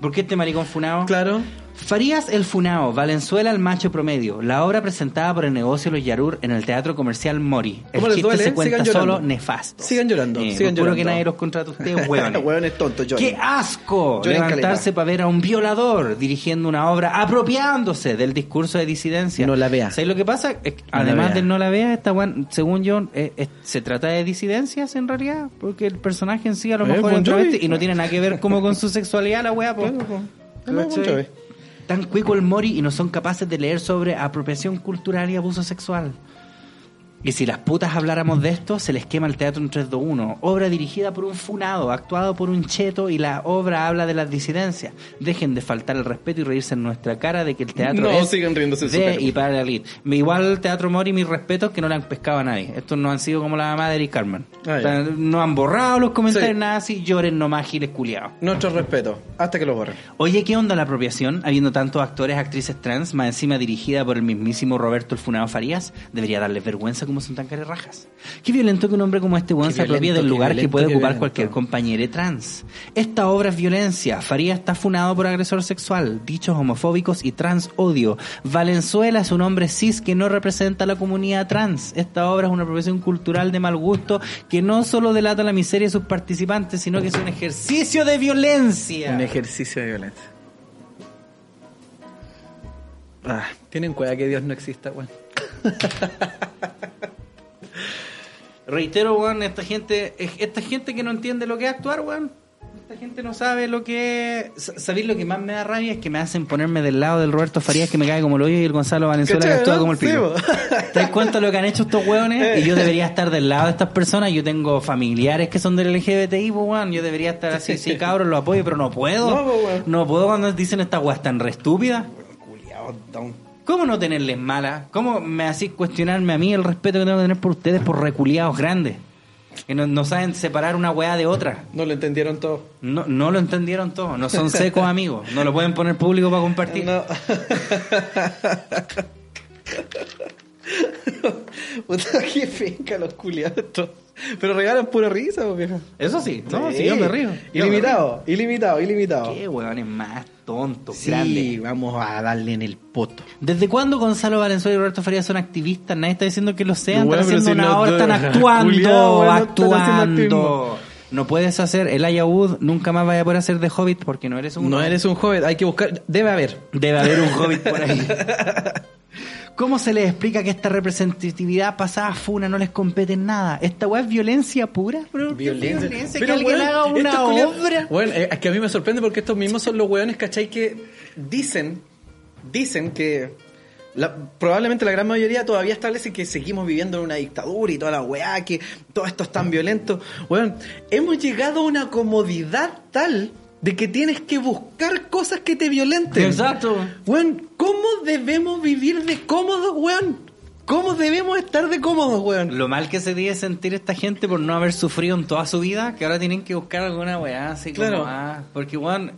¿Por qué este maricón funado? claro. Farías el Funao, Valenzuela el macho promedio, la obra presentada por el negocio Los Yarur en el teatro comercial Mori. El ¿Cómo les chiste duele? se cuenta Sigan solo nefasto. Sigan llorando, Eh, sigan llorando. que nadie los contrata a ustedes, hueones. Hueones tontos. ¡Qué asco! Lloren levantarse para ver a un violador dirigiendo una obra apropiándose del discurso de disidencia. No la vea. ¿Sabes lo que pasa? Es que, No además vea. de no la vea, esta según yo, eh, eh, se trata de disidencias en realidad, porque el personaje en sí a lo mejor es travesti y no tiene nada que ver como con su sexualidad la weá, po. Tan cuico el mori y no son capaces de leer sobre apropiación cultural y abuso sexual. Y si las putas habláramos de esto, se les quema el teatro en 321. Obra dirigida por un funado, actuado por un cheto y la obra habla de las disidencias. Dejen de faltar el respeto y reírse en nuestra cara de que el teatro No, es sigan riéndose de y para la elite. Igual el teatro Mori, mis respetos, que no le han pescado a nadie. Estos no han sido como la mamá de Eric Carmen. Ah, O sea, ya. no han borrado los comentarios, Sí. nada así, lloren nomás giles culiados. Nuestro respeto. Hasta que lo borren. Oye, ¿qué onda la apropiación? Habiendo tantos actores, actrices trans, más encima dirigida por el mismísimo Roberto el Funado Farías, debería darles vergüenza como son tan rajas. Qué violento que un hombre como este weón se apropie del lugar que puede ocupar violento. cualquier compañero trans. Esta obra es violencia. Farías está funado por agresor sexual, dichos homofóbicos y trans odio. Valenzuela es un hombre cis que no representa a la comunidad trans. Esta obra es una profesión cultural de mal gusto que no solo delata la miseria de sus participantes, sino que es un ejercicio de violencia. Un ejercicio de violencia. Ah, tienen cuidado que Dios no exista, weón. Reitero, weón, esta gente, esta gente que no entiende lo que es actuar, weón. Esta gente no sabe lo que es. ¿Sabéis lo que más me da rabia? Es que me hacen ponerme del lado del Roberto Farías que me cae como el hoyo y el Gonzalo Valenzuela que ¿Cachai, actúa como el pico. ¿Te das cuenta lo que han hecho estos weones? Y yo debería estar del lado de estas personas. Yo tengo familiares que son del LGBTI, weón. Yo debería estar así, sí, cabros, lo apoyo, pero no puedo. No, puedo cuando dicen estas weas tan re estúpidas. ¿Cómo no tenerles mala? ¿Cómo me hacís cuestionarme a mí el respeto que tengo que tener por ustedes por reculiados grandes? Que no, no saben separar una weá de otra. No lo entendieron todo. No, no lo entendieron todo. No son secos amigos. No lo pueden poner público para compartir. No. Puta, qué finca los culiados. Pero regalan pura risa, vieja. Eso sí. No, Sí. sí, yo me río. Yo me Ilimitado, ilimitado, ilimitado. Qué weones más tontos, Sí, grandes. vamos a darle en el poto. ¿Desde cuándo Gonzalo Valenzuela y Roberto Farías son activistas? Nadie está diciendo que lo sean. Bueno, están haciendo si una no- obra, están actuando, actuando. No puedes hacer el Ayahuud, nunca más vaya a poder hacer de Hobbit porque no eres un No eres un joven, hay que buscar. Debe haber. Debe haber un hobbit por ahí. ¿Cómo se les explica que esta representatividad pasada funa no les compete en nada? ¿Esta weá es violencia pura? bro? ¿Qué violencia? que alguien weón, haga una obra. Bueno, eh, es que a mí me sorprende porque estos mismos son los weones, ¿cachai? Que dicen, dicen que la- probablemente la gran mayoría todavía establece que seguimos viviendo en una dictadura y toda la weá, que todo esto es tan violento. Weón, hemos llegado a una comodidad tal de que tienes que buscar cosas que te violenten. Exacto. Weón, ¿cómo debemos vivir de cómodos, weón? ¿Cómo debemos estar de cómodos, weón? Lo mal que se debe sentir esta gente por no haber sufrido en toda su vida, que ahora tienen que buscar alguna weá así Claro. como, ah, porque weón,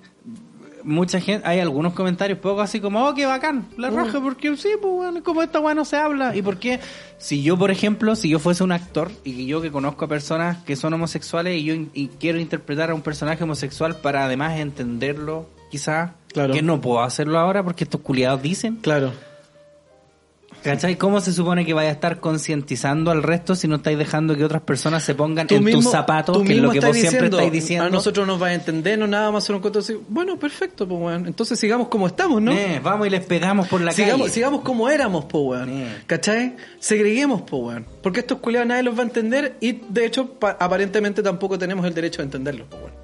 mucha gente, hay algunos comentarios poco así como, oh, qué bacán, la raja, porque sí, pues weón, como esta weá no se habla. ¿Y por qué? Si yo, por ejemplo, si yo fuese un actor y que yo que conozco a personas que son homosexuales y yo y quiero interpretar a un personaje homosexual para además entenderlo, quizás, Claro. que no puedo hacerlo ahora porque estos culiados dicen. Claro. ¿Cachai? ¿Cómo se supone que vaya a estar concientizando al resto si no estáis dejando que otras personas se pongan Tú en mismo- tus zapatos, tú que es lo que vos siempre estáis diciendo? A nosotros nos va a entender, no nada más hacer un cuento así. Bueno, perfecto, pues, weón. Entonces sigamos como estamos, ¿no? Eh, vamos y les pegamos por la sigamos, calle. sigamos como éramos, po, weón. Eh. ¿Cachai? Segreguemos, po, weón. Porque estos culiados nadie los va a entender y, de hecho, pa- aparentemente tampoco tenemos el derecho a entenderlos, po, weón.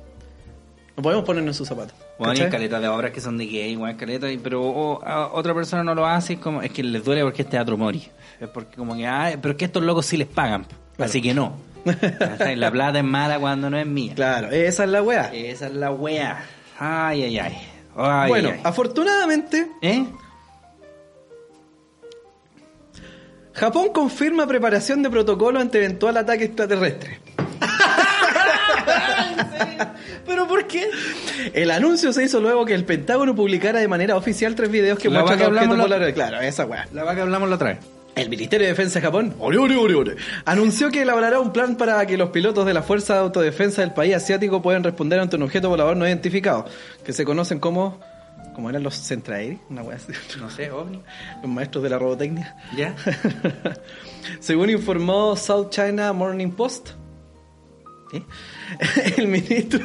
No podemos ponernos en sus zapatos. Bueno, y ¿cachai? caleta de obras que son de gay, weón, caleta, y- pero oh, a otra persona no lo hace, es como, es que les duele porque es teatro mori. Es porque como que, ah, pero es que estos locos sí les pagan, así que no. La plata es mala cuando no es mía. Claro, esa es la weá. Esa es la wea. Ay, ay, ay. Ay, bueno, ay. afortunadamente, ¿Eh? Japón confirma preparación de protocolo ante eventual ataque extraterrestre. ¿Pero por qué? El anuncio se hizo luego que el Pentágono publicara de manera oficial tres videos que La muestran que hablamos la- polares. Claro, esa weá. La va que hablamos la otra vez. El Ministerio de Defensa de Japón ore, ore, anunció que elaborará un plan para que los pilotos de la Fuerza de Autodefensa del país asiático puedan responder ante un objeto volador no identificado, que se conocen como como eran los Centraeri, una weá así. No sé, ovni. Los maestros de la robotecnia. ¿Ya? Según informó South China Morning Post, ¿eh? el ministro.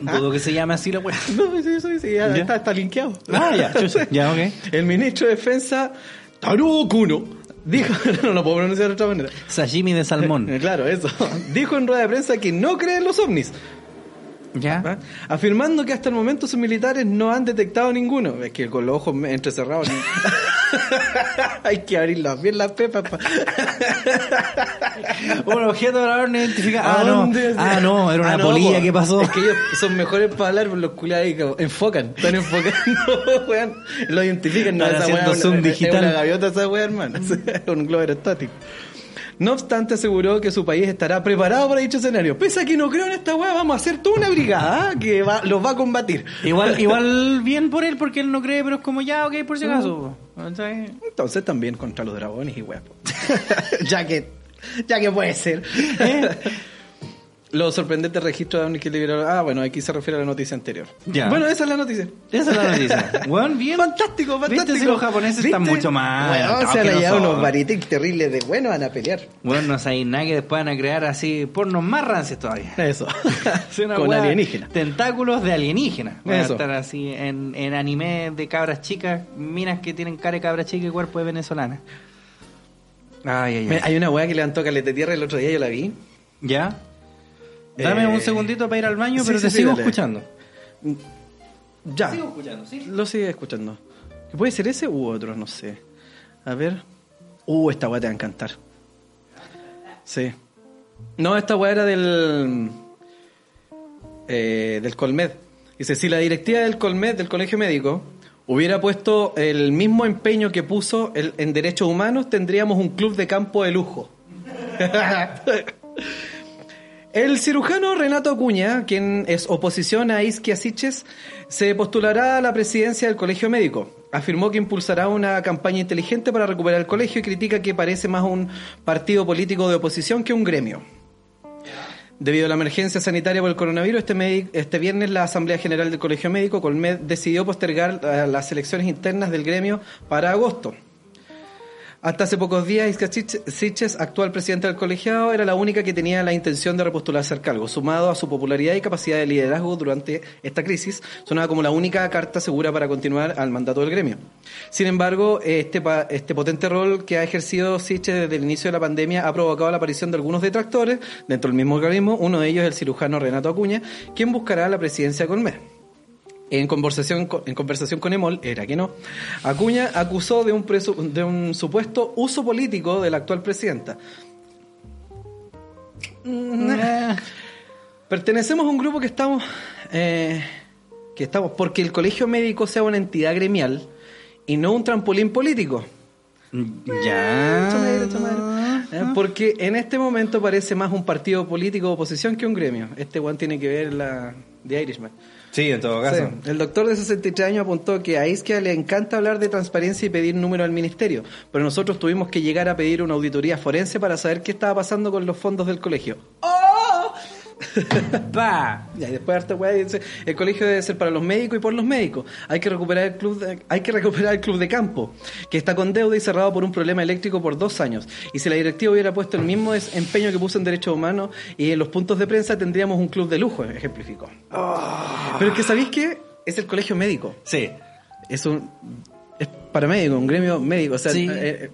Dudo que se llame así la weá. No, sí, sí, sí, ya, ¿Ya? Está, está linkeado. Ah, ya, chucha. Ya, ok. El ministro de Defensa, Taro Kuno, dijo, no lo puedo pronunciar de otra manera. Sashimi de salmón. Claro, eso. Dijo en rueda de prensa que no cree en los ovnis, ¿Ya? ¿ah? afirmando que hasta el momento sus militares no han detectado ninguno. Es que con los ojos entrecerrados. Hay que abrirlas bien las pepas. pa- Un objeto volador no identificado. ¿A Ah, no. Ah, no, era una Ah, no, polilla po. que pasó. Es que ellos son mejores para hablar, pero los culiados ahí como enfocan, están enfocando, weón. Lo identifican, no, esa zoom es- digital. Es una gaviota esa weá, hermano. Es un globo aerostático. No obstante, aseguró que su país estará preparado para dicho escenario. Pese a que no creo en esta weá, vamos a hacer toda una brigada ¿ah? que va- los va a combatir. Igual, igual bien por él porque él no cree, pero es como ya, ok, por si acaso. ¿Cachai? Entonces también contra los dragones y po. ya que, ya que puede ser. Los sorprendentes registros de que liberaron. Ah, bueno, aquí se refiere a la noticia anterior. Ya. Bueno, esa es la noticia. Esa es la noticia. Weón, bien. Fantástico, fantástico. ¿Viste si los japoneses están mucho más Bueno, adelantados se han hallado unos baritic terribles de bueno, van a pelear. Bueno, no sabéis nada que después van a crear así pornos más rancios todavía. Eso. Con alienígenas. Tentáculos de alienígenas. Van Eso. a estar así en, en anime de cabras chicas, minas que tienen cara de cabra chica y cuerpo de venezolana. Ay, ay, ay. Hay una weá que levantó calete tierra el otro día, yo la vi. ¿Ya? Dame Eh, un segundito para ir al baño, sí, pero sí, te sí, sigo dale. escuchando. Ya. Sigo escuchando, ¿sí? Lo sigue escuchando. ¿Puede ser ese u otro? No sé. A ver. Uh, esta weá te va a encantar. Sí. No, esta weá era del. eh, del Colmed. Dice: si la directiva del Colmed, del Colegio Médico, hubiera puesto el mismo empeño que puso el- en derechos humanos, tendríamos un club de campo de lujo. El cirujano Renato Acuña, quien es oposición a Isquia Siches, se postulará a la presidencia del Colegio Médico. Afirmó que impulsará una campaña inteligente para recuperar el colegio y critica que parece más un partido político de oposición que un gremio. Debido a la emergencia sanitaria por el coronavirus, este, este viernes la Asamblea General del Colegio Médico Colmed decidió postergar eh, las elecciones internas del gremio para agosto. Hasta hace pocos días, Isca Sich- Siches, actual presidente del colegiado, era la única que tenía la intención de repostularse al cargo. Sumado a su popularidad y capacidad de liderazgo durante esta crisis, sonaba como la única carta segura para continuar al mandato del gremio. Sin embargo, este, este potente rol que ha ejercido Siches desde el inicio de la pandemia ha provocado la aparición de algunos detractores dentro del mismo organismo, uno de ellos el cirujano Renato Acuña, quien buscará la presidencia con MES. En conversación, con- en conversación con Emol, era que no, Acuña acusó de un, presu- de un supuesto uso político de la actual presidenta. Pertenecemos a un grupo que estamos, eh, que estamos, porque el colegio médico sea una entidad gremial y no un trampolín político. Ya. Chamadre, chamadre. Eh, Porque en este momento parece más un partido político de oposición que un gremio. Este one tiene que ver la de Irishman. Sí, en todo caso. Sí. El doctor de 63 años apuntó que a Isquia le encanta hablar de transparencia y pedir número al ministerio, pero nosotros tuvimos que llegar a pedir una auditoría forense para saber qué estaba pasando con los fondos del colegio. Pa. Y después harta weá dice, el colegio debe ser para los médicos y por los médicos. Hay que recuperar el club de, hay que recuperar el club de campo, que está con deuda y cerrado por un problema eléctrico por dos años. Y si la directiva hubiera puesto el mismo empeño que puso en derechos humanos y en los puntos de prensa tendríamos un club de lujo, ejemplificó. Pero es que sabéis que es el colegio médico. Sí. Es un es paramédico, un gremio médico, o sea, Sí. eh, eh,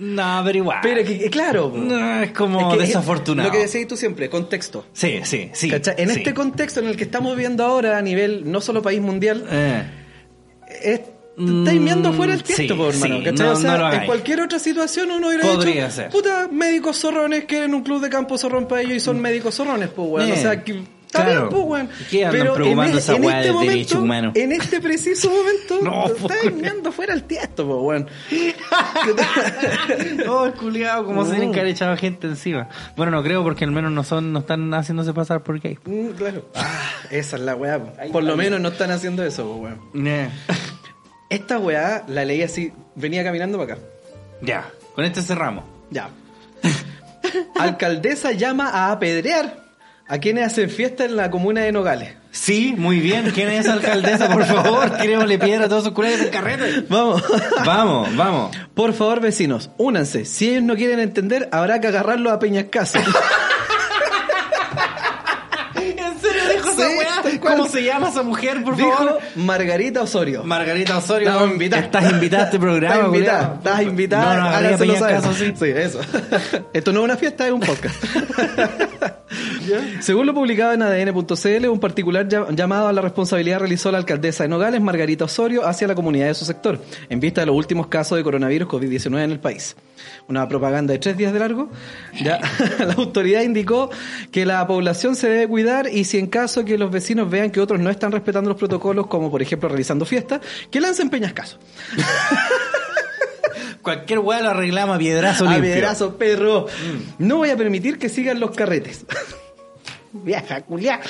No, pero igual. pero que, que claro, No, es como es que es desafortunado. Lo que decís tú siempre, contexto. Sí, sí, sí. ¿Cachai? En sí. este contexto en el que estamos viviendo ahora a nivel no solo país mundial, Eh. es, estáis viendo fuera el sí, tiesto, po, hermano. sí, ¿cachai? no- o sea, no en cualquier otra situación uno hubiera Podría dicho, ser. puta, médicos zorrones quieren un club de campo zorrón para ellos y son médicos zorrones, pues, weón. Eh, O sea, que, está claro. bien, pues, weón. ¿Qué andan Pero preocupando en, esa en weá este del momento, derecho humano? En este preciso momento, No, pues, mirando fuera el tiesto, pues, weón. Oh, el culiado, como se tienen que haber echado gente encima. Bueno, no creo porque al menos no son, no están haciéndose pasar por gay. Mm, claro. Ah, esa es la weá. po. Por lo menos no están haciendo eso, po, weón. Esta weá la leí así, venía caminando para acá. Ya, con este cerramos. Ya. Alcaldesa llama a apedrear ¿A quiénes hacen fiesta en la comuna de Nogales? Sí, muy bien. ¿Quién es esa alcaldesa, por favor? Tirémosle piedra a todos sus culeros del carrete. Vamos. Vamos, vamos. Por favor, vecinos, únanse. Si ellos no quieren entender, habrá que agarrarlos a Peñascaso. ¿En serio dijo Sí, tal cual. ¿Cómo se llama esa mujer, por Dijo favor? Margarita Osorio. Margarita Osorio. Estamos invitados. Estás invitada a este programa. Estás invitada. Estás invitada. No, no, caso, sí. Sí, eso. Esto no es una fiesta, es un podcast. Según lo publicado en ADN.cl, un particular ll- llamado a la responsabilidad realizó la alcaldesa de Nogales, Margarita Osorio, hacia la comunidad de su sector, en vista de los últimos casos de coronavirus COVID-19 en el país. Una propaganda de tres días de largo. Ya, la autoridad indicó que la población se debe cuidar y si en caso que los vecinos vean que otros no están respetando los protocolos, como por ejemplo realizando fiestas, que lancen peñascaso. Cualquier weá lo arreglamos a piedrazo A piedrazo, perro. No voy a permitir que sigan los carretes. Vieja culiá.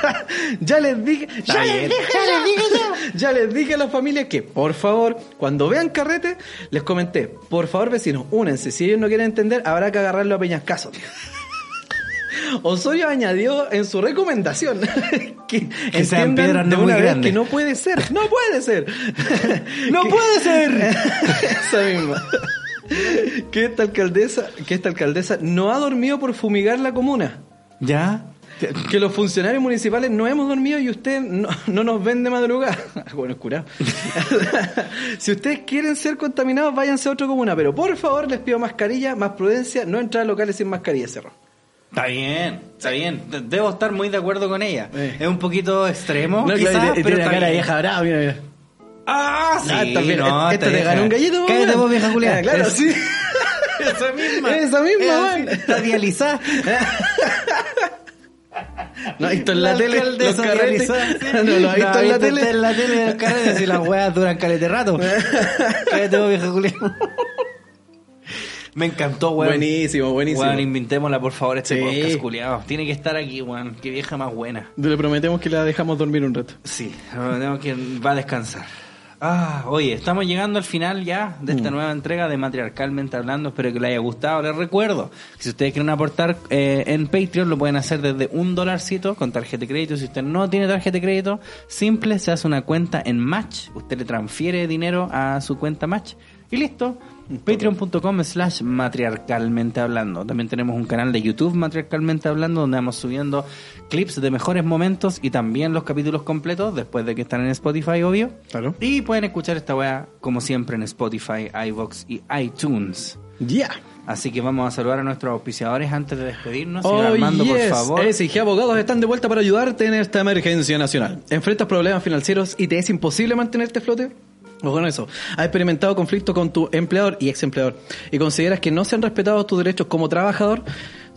ya les dije, ya les dije, ya les dije ya. Ya les dije a la familia que, por favor, cuando vean carretes, les comenté, por favor, vecinos, únense. Si ellos no quieren entender, habrá que agarrarlo a peñascaso. Osorio añadió en su recomendación que, Que sean piedras no de muy una vez grandes. que no puede ser, no puede ser. ¡No puede ser! Esa misma. Que esta alcaldesa, que esta alcaldesa no ha dormido por fumigar la comuna. ¿Ya? Que los funcionarios municipales no hemos dormido y usted no, no nos ven de madrugada. Bueno, es curado. si ustedes quieren ser contaminados, váyanse a otra comuna. Pero por favor, les pido mascarilla, más prudencia, no entrar a locales sin mascarilla, cerro. Está bien, está bien. De- Debo estar muy de acuerdo con ella. Eh. Es un poquito extremo, No, quizás, claro, y pero tiene la cara de vieja brava, mira, mira. Ah, sí, Ah, está bien. no, está te ganó un gallito, Cállate vos, vieja Julián. Ah, claro, sí. Esa misma. Esa misma, sí, Está dializada. No, esto en la, tele, los carretes. No, lo ha visto en la tele. en la tele los carretes y las weas duran calete rato. Cállate vos, vieja Julián. Me encantó, weón. Buenísimo, buenísimo. Weón, inventémosla, por favor, este Sí. podcast, culiado. Tiene que estar aquí, weón. Qué vieja más buena. Le prometemos que la dejamos dormir un rato. Sí, tenemos que va a descansar. Ah, oye, estamos llegando al final ya de Mm. esta nueva entrega de Matriarcalmente Hablando. Espero que les haya gustado. Les recuerdo que si ustedes quieren aportar eh, en Patreon, lo pueden hacer desde un dolarcito con tarjeta de crédito. Si usted no tiene tarjeta de crédito, simple, se hace una cuenta en Match. Usted le transfiere dinero a su cuenta Match y listo. Patreon.com slash matriarcalmente hablando. También tenemos un canal de YouTube matriarcalmente hablando donde vamos subiendo clips de mejores momentos y también los capítulos completos después de que están en Spotify, obvio. Claro. Y pueden escuchar esta weá como siempre en Spotify, iVoox y iTunes. Ya. Así que vamos a saludar a nuestros auspiciadores antes de despedirnos. Oh, Armando, por favor. SIG Abogados están de vuelta para ayudarte en esta emergencia nacional. ¿Enfrentas problemas financieros y te es imposible mantenerte a flote? Ojo con eso. ¿Has experimentado conflictos con tu empleador y ex empleador y consideras que no se han respetado tus derechos como trabajador?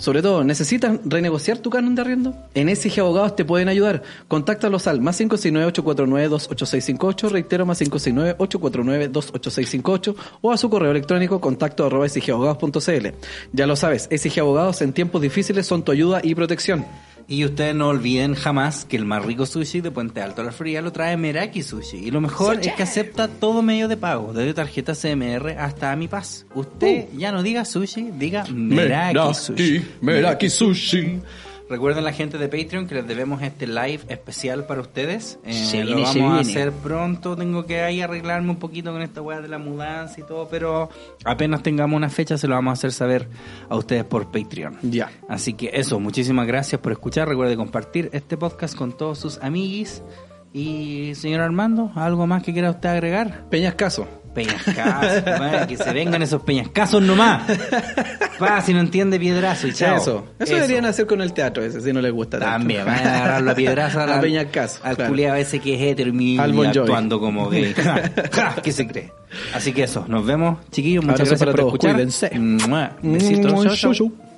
Sobre todo, ¿necesitas renegociar tu canon de arriendo? En SIG Abogados te pueden ayudar. Contáctalos al más 569-849-28658, reitero, más 569-849-28658 o a su correo electrónico contacto. Ya lo sabes, SIG Abogados en tiempos difíciles son tu ayuda y protección. Y ustedes no olviden jamás que el más rico sushi de Puente Alto a la Florida lo trae Meraki Sushi. Y lo mejor es que acepta todo medio de pago, desde tarjeta CMR hasta Mi Paz. Usted ya no diga sushi, diga Meraki, Sushi. Meraki Sushi. Recuerden la gente de Patreon que les debemos este live especial para ustedes. Eh, Se lo viene, vamos se a hacer pronto. Tengo que ahí arreglarme un poquito con esta weá de la mudanza y todo, pero apenas tengamos una fecha se lo vamos a hacer saber a ustedes por Patreon. Ya. Así que eso, muchísimas gracias por escuchar. Recuerde compartir este podcast con todos sus amiguis. Y señor Armando, ¿algo más que quiera usted agregar? Peñascaso. Peñascasos, bueno, que se vengan esos peñascasos nomás. Pa, si no entiende piedrazo y chao. Eso. Eso. deberían hacer con el teatro ese, si no les gusta tanto. También, van a agarrar la piedrazo A al, peñascaso, al claro. culiao ese que es hetero y Bon actuando como gay. Ja, ja, ¿Qué se cree? Así que eso, nos vemos, chiquillos. Muchas Abrazo gracias para por todos, escuchar. cuídense. Besitos,